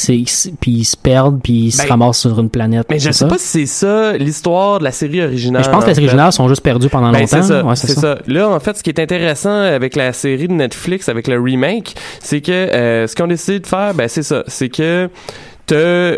[SPEAKER 5] puis ils se perdent, puis ils se
[SPEAKER 4] Ben,
[SPEAKER 5] ramassent sur une planète.
[SPEAKER 4] Mais je sais
[SPEAKER 5] ça?
[SPEAKER 4] pas si c'est ça l'histoire de la série originale.
[SPEAKER 5] Mais je pense que les
[SPEAKER 4] fait.
[SPEAKER 5] originales sont juste perdus pendant
[SPEAKER 4] Ben,
[SPEAKER 5] longtemps.
[SPEAKER 4] c'est ça,
[SPEAKER 5] Ouais,
[SPEAKER 4] ça. Là, en fait, ce qui est intéressant avec la série de Netflix, avec le remake, c'est que euh, ce qu'on a décidé de faire, ben c'est ça, c'est que t'as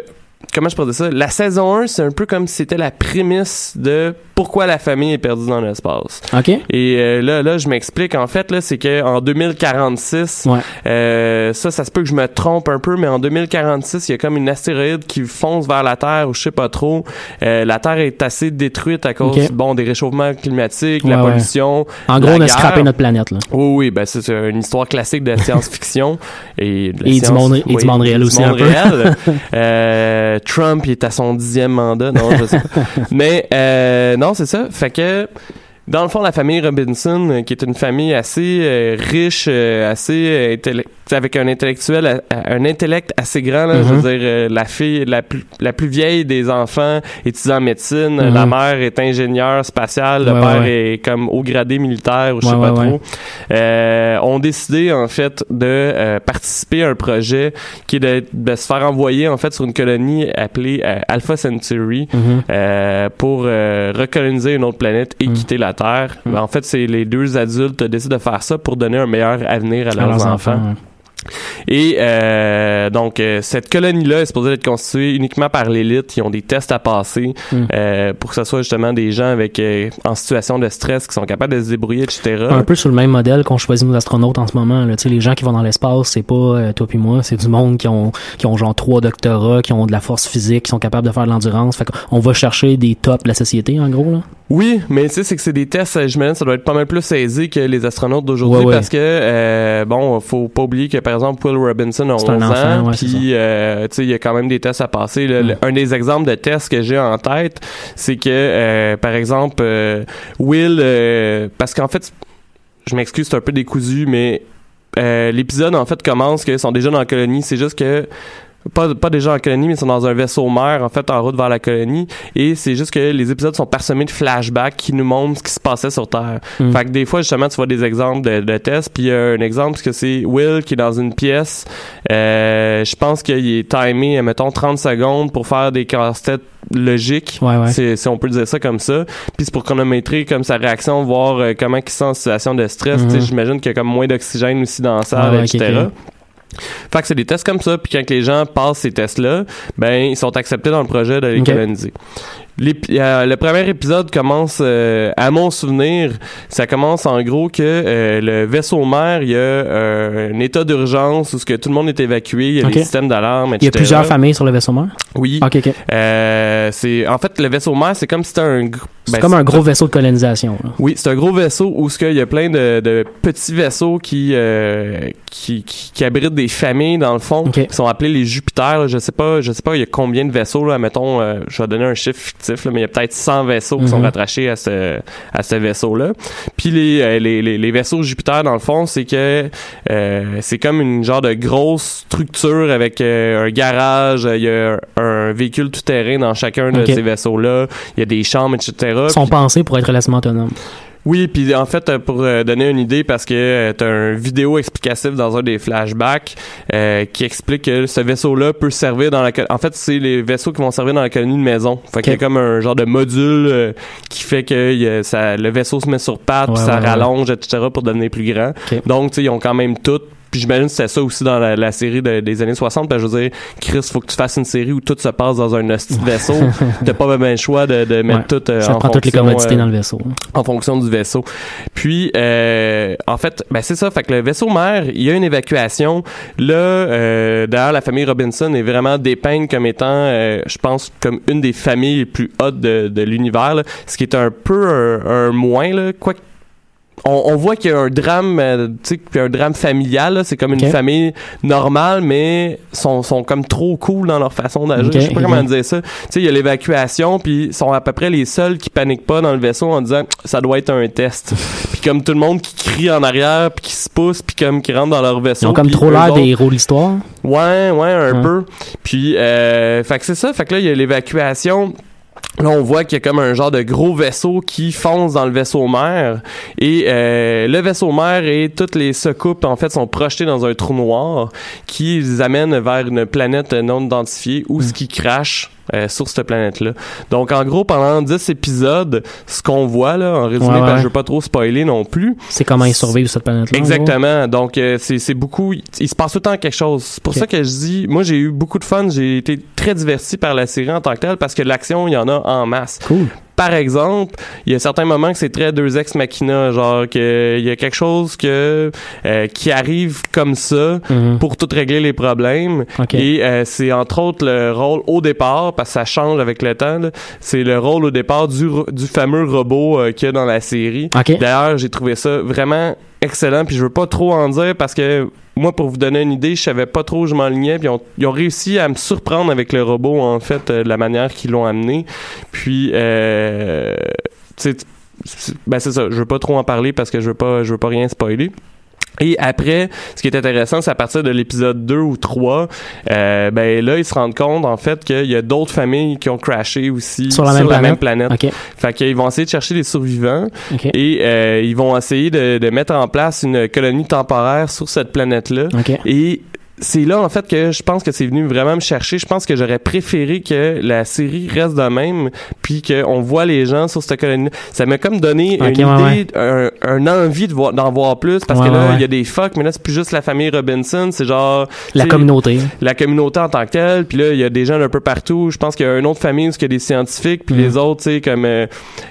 [SPEAKER 4] comment je pourrais dire ça? La saison 1, c'est un peu comme si c'était la prémisse de pourquoi la famille est perdue dans l'espace.
[SPEAKER 5] OK.
[SPEAKER 4] Et euh, là, là, je m'explique. En fait, là, c'est que en 2046,
[SPEAKER 5] Ouais.
[SPEAKER 4] euh, ça, ça se peut que je me trompe un peu, mais en 2046, il y a comme une astéroïde qui fonce vers la Terre, ou je sais pas trop. Euh, la Terre est assez détruite à cause, bon, des réchauffements climatiques, la
[SPEAKER 5] Ouais, ouais.
[SPEAKER 4] pollution.
[SPEAKER 5] En gros,
[SPEAKER 4] la
[SPEAKER 5] on a scrappé notre planète, là.
[SPEAKER 4] Oui, oui, ben c'est une histoire classique de science-fiction et de la
[SPEAKER 5] Et du
[SPEAKER 4] science-
[SPEAKER 5] monde- et du monde réel aussi, un peu.
[SPEAKER 4] réel. Trump il est à son dixième mandat, non, je sais pas. Mais euh, non, c'est ça. Fait que dans le fond, la famille Robinson, euh, qui est une famille assez euh, riche, euh, assez euh, avec un intellectuel, un intellect assez grand. Là, Je
[SPEAKER 5] Mhm.
[SPEAKER 4] veux dire, euh, la fille, la plus, la plus vieille des enfants, étudiant en médecine.
[SPEAKER 5] Mhm.
[SPEAKER 4] La mère est ingénieure spatiale. Le
[SPEAKER 5] Ouais,
[SPEAKER 4] père
[SPEAKER 5] ouais,
[SPEAKER 4] est comme haut gradé militaire ou je
[SPEAKER 5] Ouais,
[SPEAKER 4] sais pas trop. Ont décidé en fait de participer à un projet qui est de, de se faire envoyer en fait sur une colonie appelée Alpha Centauri
[SPEAKER 5] Mhm.
[SPEAKER 4] pour recoloniser une autre planète et
[SPEAKER 5] Mhm.
[SPEAKER 4] quitter la Terre. Ben, en fait, c'est les deux adultes décident de faire ça pour donner un meilleur avenir à
[SPEAKER 5] À
[SPEAKER 4] leurs,
[SPEAKER 5] leurs
[SPEAKER 4] enfants.
[SPEAKER 5] enfants. ouais.
[SPEAKER 4] Et euh, donc, euh, cette colonie-là est supposée être constituée uniquement par l'élite. Ils ont des tests à passer
[SPEAKER 5] Mm.
[SPEAKER 4] euh, pour que ce soit justement des gens avec en situation de stress qui sont capables de se débrouiller, etc.
[SPEAKER 5] Un peu sur le même modèle qu'on choisit nos astronautes en ce moment. Là. Les gens qui vont dans l'espace, c'est pas toi puis moi, c'est du monde qui ont qui ont genre trois doctorats, qui ont de la force physique, qui sont capables de faire de l'endurance. Fait qu'on va chercher des tops de la société, en gros. Là.
[SPEAKER 4] Oui, mais tu sais, c'est que c'est des tests, euh, j'imagine, ça doit être pas mal plus aisé que les astronautes d'aujourd'hui
[SPEAKER 5] Ouais, ouais.
[SPEAKER 4] parce que, bon, faut pas oublier que, par exemple, Will Robinson a 11
[SPEAKER 5] C'est un enfant,
[SPEAKER 4] ans,
[SPEAKER 5] ouais,
[SPEAKER 4] puis, euh, tu sais, il y a quand même des tests à passer. là.
[SPEAKER 5] Mm.
[SPEAKER 4] Le- Un des exemples de tests que j'ai en tête, c'est que, euh, par exemple, euh, Will, euh, parce qu'en fait, je m'excuse, c'est un peu décousu, mais euh, l'épisode, en fait, commence qu'ils sont déjà dans la colonie. C'est juste que pas, pas déjà en colonie, mais ils sont dans un vaisseau mère, en fait, en route vers la colonie. Et c'est juste que les épisodes sont parsemés de flashbacks qui nous montrent ce qui se passait sur Terre.
[SPEAKER 5] Mm.
[SPEAKER 4] Fait que des fois, justement, tu vois des exemples de, de tests. Puis il y a un exemple, parce que c'est Will qui est dans une pièce. Euh, je pense qu'il est timé, mettons, 30 secondes pour faire des casse-têtes logiques.
[SPEAKER 5] Ouais, ouais.
[SPEAKER 4] Si on peut dire ça comme ça. Puis c'est pour chronométrer comme sa réaction, voir euh, comment il se sent en situation de stress.
[SPEAKER 5] Mhm.
[SPEAKER 4] Sais, J'imagine qu'il y a comme moins d'oxygène aussi dans la salle,
[SPEAKER 5] Ouais, ouais, ok,
[SPEAKER 4] etc. Fait que c'est des tests comme ça, puis quand les gens passent ces tests-là, ben ils sont acceptés dans le projet de les. Euh, le premier épisode commence, euh, à mon souvenir, ça commence en gros que euh, le vaisseau mère, il y a euh, un état d'urgence où ce que tout le monde est évacué, il y a
[SPEAKER 5] Ok.
[SPEAKER 4] des systèmes d'alarme, etc.
[SPEAKER 5] Il y a plusieurs familles sur le vaisseau mère?
[SPEAKER 4] Oui.
[SPEAKER 5] Ok,
[SPEAKER 4] c'est en fait le vaisseau mère, c'est comme si c'était un
[SPEAKER 5] C'est
[SPEAKER 4] ben,
[SPEAKER 5] comme un gros vaisseau de colonisation. Là.
[SPEAKER 4] oui, c'est un gros vaisseau où ce qu'il y a plein de, de petits vaisseaux qui, euh, qui, qui qui abritent des familles dans le fond,
[SPEAKER 5] Ok.
[SPEAKER 4] qui sont appelés les Jupiters. là. Je sais pas, je sais pas il y a combien de vaisseaux là, mettons euh, je vais donner un chiffre fictif là, mais il y a peut-être 100 vaisseaux qui sont
[SPEAKER 5] Mhm.
[SPEAKER 4] rattachés à ce à ce vaisseau-là. Puis les, euh, les, les, les vaisseaux Jupiter dans le fond, c'est que euh, c'est comme une genre de grosse structure avec euh, un garage, il y a un véhicule tout-terrain dans chacun de ces vaisseaux-là, il y a des chambres, etc.
[SPEAKER 5] Ils sont
[SPEAKER 4] Puis-
[SPEAKER 5] pensés pour être relativement autonomes.
[SPEAKER 4] Oui, puis en fait, euh, pour euh, donner une idée, parce que euh, t'as un vidéo explicatif dans un des flashbacks euh, qui explique que ce vaisseau-là peut servir dans la... En fait, c'est les vaisseaux qui vont servir dans la colonie de maison. Fait qu'il y a comme un genre de module euh, qui fait que a- ça, le vaisseau se met sur pattes, puis ça
[SPEAKER 5] ouais, ouais.
[SPEAKER 4] rallonge, etc. pour devenir plus grand. Donc, tu sais, ils ont quand même tout. Puis j'imagine que c'était ça aussi dans la, la série de- des années 60. Parce que je veux dire, Chris, faut que tu fasses une série où tout se passe dans un hostie de vaisseau. T'as pas même le choix de, de mettre
[SPEAKER 5] Ouais.
[SPEAKER 4] tout euh,
[SPEAKER 5] Ça
[SPEAKER 4] en
[SPEAKER 5] prend toutes les commodités
[SPEAKER 4] euh,
[SPEAKER 5] dans le vaisseau.
[SPEAKER 4] en fonction du vaisseau. Puis, euh, en fait, ben c'est ça. Fait que le vaisseau mère, il y a une évacuation. Là, euh, d'ailleurs, la famille Robinson est vraiment dépeinte comme étant, euh, je pense, comme une des familles les plus hautes de, de l'univers. Ce qui est un peu un, un moins, là. Quoi on, on voit qu'il y a un drame, euh, tu sais, qu'il y a un drame familial. là. C'est comme une famille normale, mais sont, sont comme trop cool dans leur façon d'agir. Je sais pas
[SPEAKER 5] ok.
[SPEAKER 4] comment dire ça. Tu sais, il y a l'évacuation, puis ils sont à peu près les seuls qui paniquent pas dans le vaisseau en disant ça doit être un test. puis comme tout le monde qui crie en arrière, puis qui se pousse, puis comme qui rentre dans leur vaisseau.
[SPEAKER 5] Ils ont comme trop l'air des héros de l'histoire.
[SPEAKER 4] Ouais, ouais, un
[SPEAKER 5] Ouais.
[SPEAKER 4] peu. Puis, euh, fait que c'est ça. Fait que là, il y a l'évacuation. Là, on voit qu'il y a comme un genre de gros vaisseau qui fonce dans le vaisseau mère. Et euh, le vaisseau mère et toutes les secoupes, en fait, sont projetés dans un trou noir qui les amène vers une planète non identifiée où ce qui crache euh, sur cette planète-là. Donc, en gros, pendant 10 épisodes, ce qu'on voit, là, en résumé,
[SPEAKER 5] Ouais,
[SPEAKER 4] parce que
[SPEAKER 5] ouais.
[SPEAKER 4] je veux pas trop spoiler non plus,
[SPEAKER 5] C'est comment ils survivent sur cette planète-là.
[SPEAKER 4] Exactement. Donc euh, c'est beaucoup. Il se passe tout le temps quelque chose. C'est pour ça que je dis, moi j'ai eu beaucoup de fun. J'ai été très diverti par la série en tant que telle parce que l'action il y en a en masse.
[SPEAKER 5] Cool.
[SPEAKER 4] Par exemple, il y a certains moments que c'est très deux ex machina, genre que il y a quelque chose que euh, qui arrive comme ça
[SPEAKER 5] Mhm.
[SPEAKER 4] pour tout régler les problèmes. Et euh, c'est entre autres le rôle au départ, parce que ça change avec le temps, là, c'est le rôle au départ du, du fameux robot euh, qu'il y a dans la série. D'ailleurs, j'ai trouvé ça vraiment excellent, puis je veux pas trop en dire parce que moi, pour vous donner une idée, je savais pas trop où je m'enlignais, puis ils ont, réussi à me surprendre avec le robot, en fait, euh, de la manière qu'ils l'ont amené. Puis, euh, tu sais, ben c'est ça, je veux pas trop en parler parce que je veux pas, je veux pas rien spoiler. Et après, ce qui est intéressant, c'est à partir de l'épisode 2 ou 3, euh, ben là, ils se rendent compte, en fait, qu'il y a d'autres familles qui ont crashé aussi
[SPEAKER 5] Sur la même planète? Ok.
[SPEAKER 4] Fait qu'ils vont essayer de chercher des survivants et euh, ils vont essayer de, de mettre en place une colonie temporaire sur cette planète-là. Et c'est là, en fait, que je pense que c'est venu vraiment me chercher. Je pense que j'aurais préféré que la série reste de même, puis qu'on voit les gens sur cette colonie. Ça m'a comme donné une
[SPEAKER 5] ouais,
[SPEAKER 4] idée, Un, un envie de voir, d'en voir plus, parce
[SPEAKER 5] Ouais,
[SPEAKER 4] que là,
[SPEAKER 5] ouais,
[SPEAKER 4] il
[SPEAKER 5] ouais.
[SPEAKER 4] y a des fucks, mais là, c'est plus juste la famille Robinson, c'est genre...
[SPEAKER 5] La communauté.
[SPEAKER 4] la communauté en tant que telle, puis là il y a des gens d'un peu partout. Je pense qu'il y a une autre famille où il y a des scientifiques, puis
[SPEAKER 5] Mm.
[SPEAKER 4] les autres, tu sais comme euh,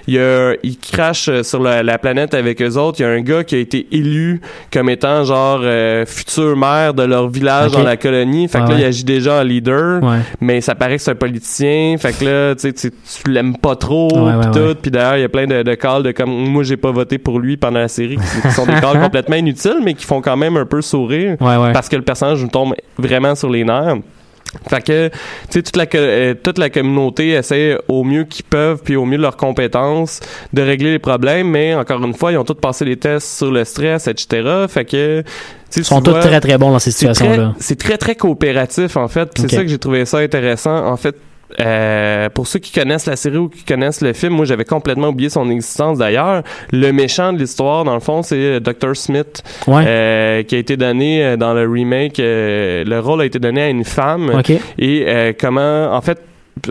[SPEAKER 4] il y a ils crachent euh, sur la, la planète avec eux autres. Il y a un gars qui a été élu comme étant genre euh, futur maire de leur village dans la colonie. Fait que
[SPEAKER 5] Ah
[SPEAKER 4] là
[SPEAKER 5] ouais.
[SPEAKER 4] il agit déjà en leader,
[SPEAKER 5] Ouais.
[SPEAKER 4] mais ça paraît que c'est un politicien. Fait que là tu sais tu pas trop,
[SPEAKER 5] Ouais,
[SPEAKER 4] puis
[SPEAKER 5] ouais,
[SPEAKER 4] tout. Puis d'ailleurs il y a plein de, de calls de comme moi j'ai pas voté pour lui pendant la série, qui, sont des calls complètement inutiles, mais qui font quand même un peu sourire parce que le personnage nous tombe vraiment sur les nerfs. Fait que, tu sais, toute la, euh, toute la communauté essaie au mieux qu'ils peuvent, puis au mieux de leurs compétences, de régler les problèmes, mais encore une fois, ils ont tous passé les tests sur le stress, etc. Fait que,
[SPEAKER 5] Ils sont tous très très bons dans ces situations-là.
[SPEAKER 4] c'est très, très coopératif, en fait. Puis
[SPEAKER 5] Ok.
[SPEAKER 4] c'est ça que j'ai trouvé ça intéressant. En fait, euh, pour ceux qui connaissent la série ou qui connaissent le film, moi j'avais complètement oublié son existence d'ailleurs. Le méchant de l'histoire, dans le fond, c'est euh, Dr. Smith,
[SPEAKER 5] Ouais.
[SPEAKER 4] euh, qui a été donné dans le remake. euh, le rôle a été donné à une femme. Et comment, en fait,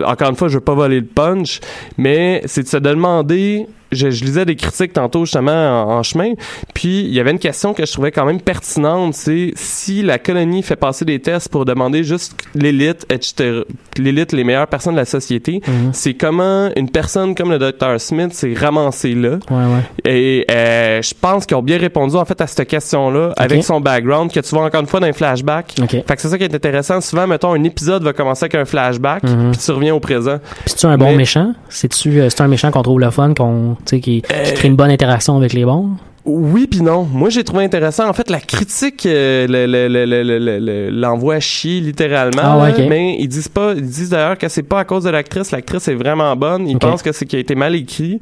[SPEAKER 4] encore une fois, je veux pas voler le punch, mais c'est de se demander. Je, je lisais des critiques tantôt justement en, en chemin, puis il y avait une question que je trouvais quand même pertinente, c'est si la colonie fait passer des tests pour demander juste l'élite, etc., l'élite, les meilleures personnes de la société,
[SPEAKER 5] Mhm.
[SPEAKER 4] c'est comment une personne comme le Dr. Smith s'est ramassé là.
[SPEAKER 5] Ouais, ouais.
[SPEAKER 4] Et euh, je pense qu'ils ont bien répondu en fait à cette question-là avec son background que tu vois encore une fois dans les flashbacks.
[SPEAKER 5] Ok.
[SPEAKER 4] Fait que c'est ça qui est intéressant. Souvent, mettons, un épisode va commencer avec un flashback,
[SPEAKER 5] Mhm.
[SPEAKER 4] puis tu reviens au présent.
[SPEAKER 5] Puis c'est un bon
[SPEAKER 4] Mais-
[SPEAKER 5] méchant? C'est-tu euh, c'est un méchant qu'on trouve le fun, qu'on, tu qui,
[SPEAKER 4] Euh,
[SPEAKER 5] qui crée une bonne interaction avec les bons?
[SPEAKER 4] Oui puis non. Moi, j'ai trouvé intéressant. En fait, la critique euh, le- le- le- l'envoie chier littéralement.
[SPEAKER 5] Ah ouais,
[SPEAKER 4] là,
[SPEAKER 5] ok.
[SPEAKER 4] Mais ils disent pas. Ils disent d'ailleurs que c'est pas à cause de l'actrice. L'actrice est vraiment bonne. Ils pensent que c'est qui a été mal écrit.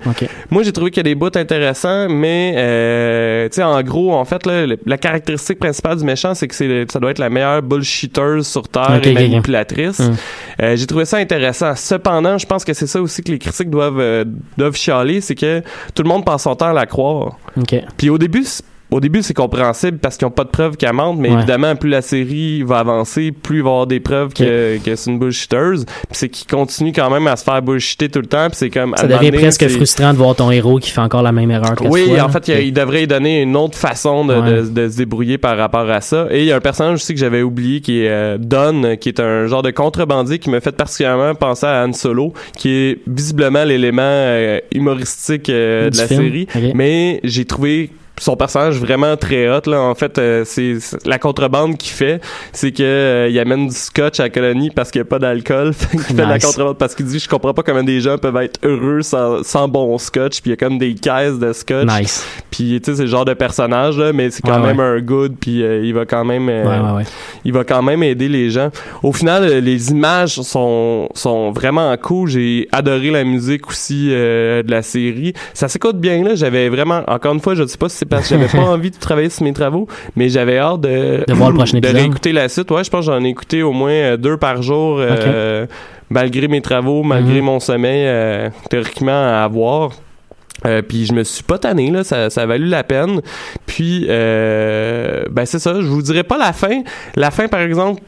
[SPEAKER 4] Moi, j'ai trouvé qu'il y a des bouts intéressants, mais euh, tu sais, en gros, en fait, là, la caractéristique principale du méchant, c'est que c'est ça doit être la meilleure bullshitteuse sur terre et manipulatrice.
[SPEAKER 5] Mm.
[SPEAKER 4] Euh, j'ai trouvé ça intéressant. Cependant, je pense que c'est ça aussi que les critiques doivent euh, doivent chialer, c'est que tout le monde passe son temps à la croire. Puis au début, au début, c'est compréhensible parce qu'ils n'ont pas de preuves qu'elle mente, mais
[SPEAKER 5] Ouais.
[SPEAKER 4] évidemment, plus la série va avancer, plus il va y avoir des preuves que, que c'est une bullshitteuse. Puis c'est qu'il continue quand même à se faire bullshiter tout le temps. Puis c'est comme.
[SPEAKER 5] Ça devient presque frustrant de voir ton héros qui fait encore la même erreur que
[SPEAKER 4] oui, en fait, il, il devrait y donner une autre façon de,
[SPEAKER 5] Ouais.
[SPEAKER 4] de- de se débrouiller par rapport à ça. Et il y a un personnage aussi que j'avais oublié qui est euh, Don, qui est un genre de contrebandier qui me fait particulièrement penser à Han Solo, qui est visiblement l'élément euh, humoristique euh, de la
[SPEAKER 5] film.
[SPEAKER 4] série. Mais j'ai trouvé son personnage vraiment très hot là en fait euh, c'est la contrebande qu'il fait c'est que euh, il amène du scotch à la colonie parce qu'il n'y a pas d'alcool Fait qu'il fait de la contrebande parce qu'il dit je comprends pas comment des gens peuvent être heureux sans, sans bon scotch puis il y a comme des caisses de scotch
[SPEAKER 5] Nice.
[SPEAKER 4] puis tu sais c'est le genre de personnage là mais c'est quand
[SPEAKER 5] Ouais,
[SPEAKER 4] même un good puis euh, il va quand même
[SPEAKER 5] Ouais,
[SPEAKER 4] il va quand même aider les gens. Au final, les images sont sont vraiment cool. J'ai adoré la musique aussi de la série. Ça s'écoute bien là. J'avais vraiment, encore une fois, je sais pas si c'est parce que j'avais pas envie de travailler sur mes travaux, mais j'avais hâte de
[SPEAKER 5] De voir le prochain
[SPEAKER 4] de
[SPEAKER 5] épisode.
[SPEAKER 4] réécouter la suite. Ouais, je pense que j'en ai écouté au moins euh, deux par jour. euh, malgré mes travaux, malgré
[SPEAKER 5] Mhm.
[SPEAKER 4] mon sommeil, euh, théoriquement à avoir. Euh, puis je me suis pas tanné là, ça, ça a valu la peine. Puis euh, ben c'est ça, je vous dirais pas la fin. La fin par exemple,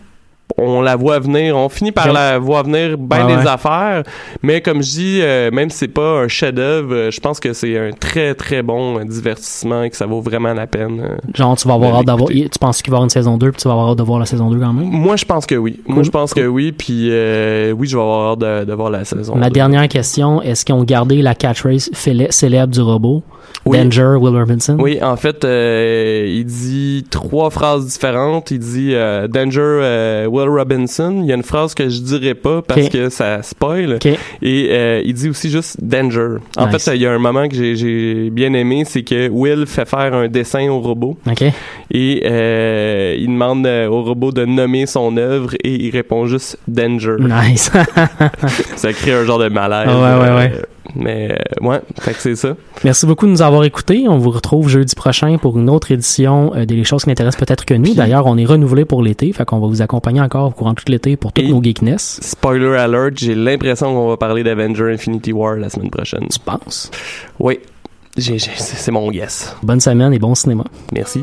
[SPEAKER 4] on la voit venir, on finit par la voir venir bien des
[SPEAKER 5] ouais.
[SPEAKER 4] affaires, mais comme je dis, euh, même si c'est pas un chef-d'œuvre, euh, je pense que c'est un très très bon euh, divertissement et que ça vaut vraiment la peine. euh.
[SPEAKER 5] Genre, tu vas avoir hâte d'avoir. Tu penses qu'il va y avoir une saison 2 puis tu vas avoir hâte de voir la saison 2 quand même?
[SPEAKER 4] Moi, je pense que oui. Moi, je pense que oui. Puis oui, je vais avoir hâte de, de voir la saison.
[SPEAKER 5] Ma
[SPEAKER 4] deux.
[SPEAKER 5] dernière question, est-ce qu'ils ont gardé la catchphrase célèbre du robot?
[SPEAKER 4] Oui.
[SPEAKER 5] Danger, Will Robinson?
[SPEAKER 4] Oui, en fait, il dit trois phrases différentes. Il dit Danger euh, Will Robinson. Il y a une phrase que je dirais pas parce que ça spoil. Et euh, il dit aussi juste Danger. En
[SPEAKER 5] Nice.
[SPEAKER 4] fait, il y a un moment que j'ai- bien aimé, c'est que Will fait faire un dessin au robot et euh, il demande euh, au robot de nommer son œuvre et il répond juste Danger.
[SPEAKER 5] Nice.
[SPEAKER 4] Ça crée un genre de malaise.
[SPEAKER 5] Ouais, ouais, ouais.
[SPEAKER 4] Mais euh, ouais, fait que c'est ça.
[SPEAKER 5] Merci beaucoup de nous avoir écoutés. On vous retrouve jeudi prochain pour une autre édition euh, des Les choses qui n'intéressent peut-être que nous. D'ailleurs, on est renouvelé pour l'été, fait qu'on va vous accompagner encore au courant de tout l'été pour toutes
[SPEAKER 4] Et-
[SPEAKER 5] nos geekness.
[SPEAKER 4] Spoiler alert, j'ai l'impression qu'on va parler d'Avenger Infinity War la semaine prochaine.
[SPEAKER 5] Tu penses?
[SPEAKER 4] Oui, j'ai, j'ai- c'est c'est mon guess.
[SPEAKER 5] Bonne semaine et bon cinéma.
[SPEAKER 4] Merci.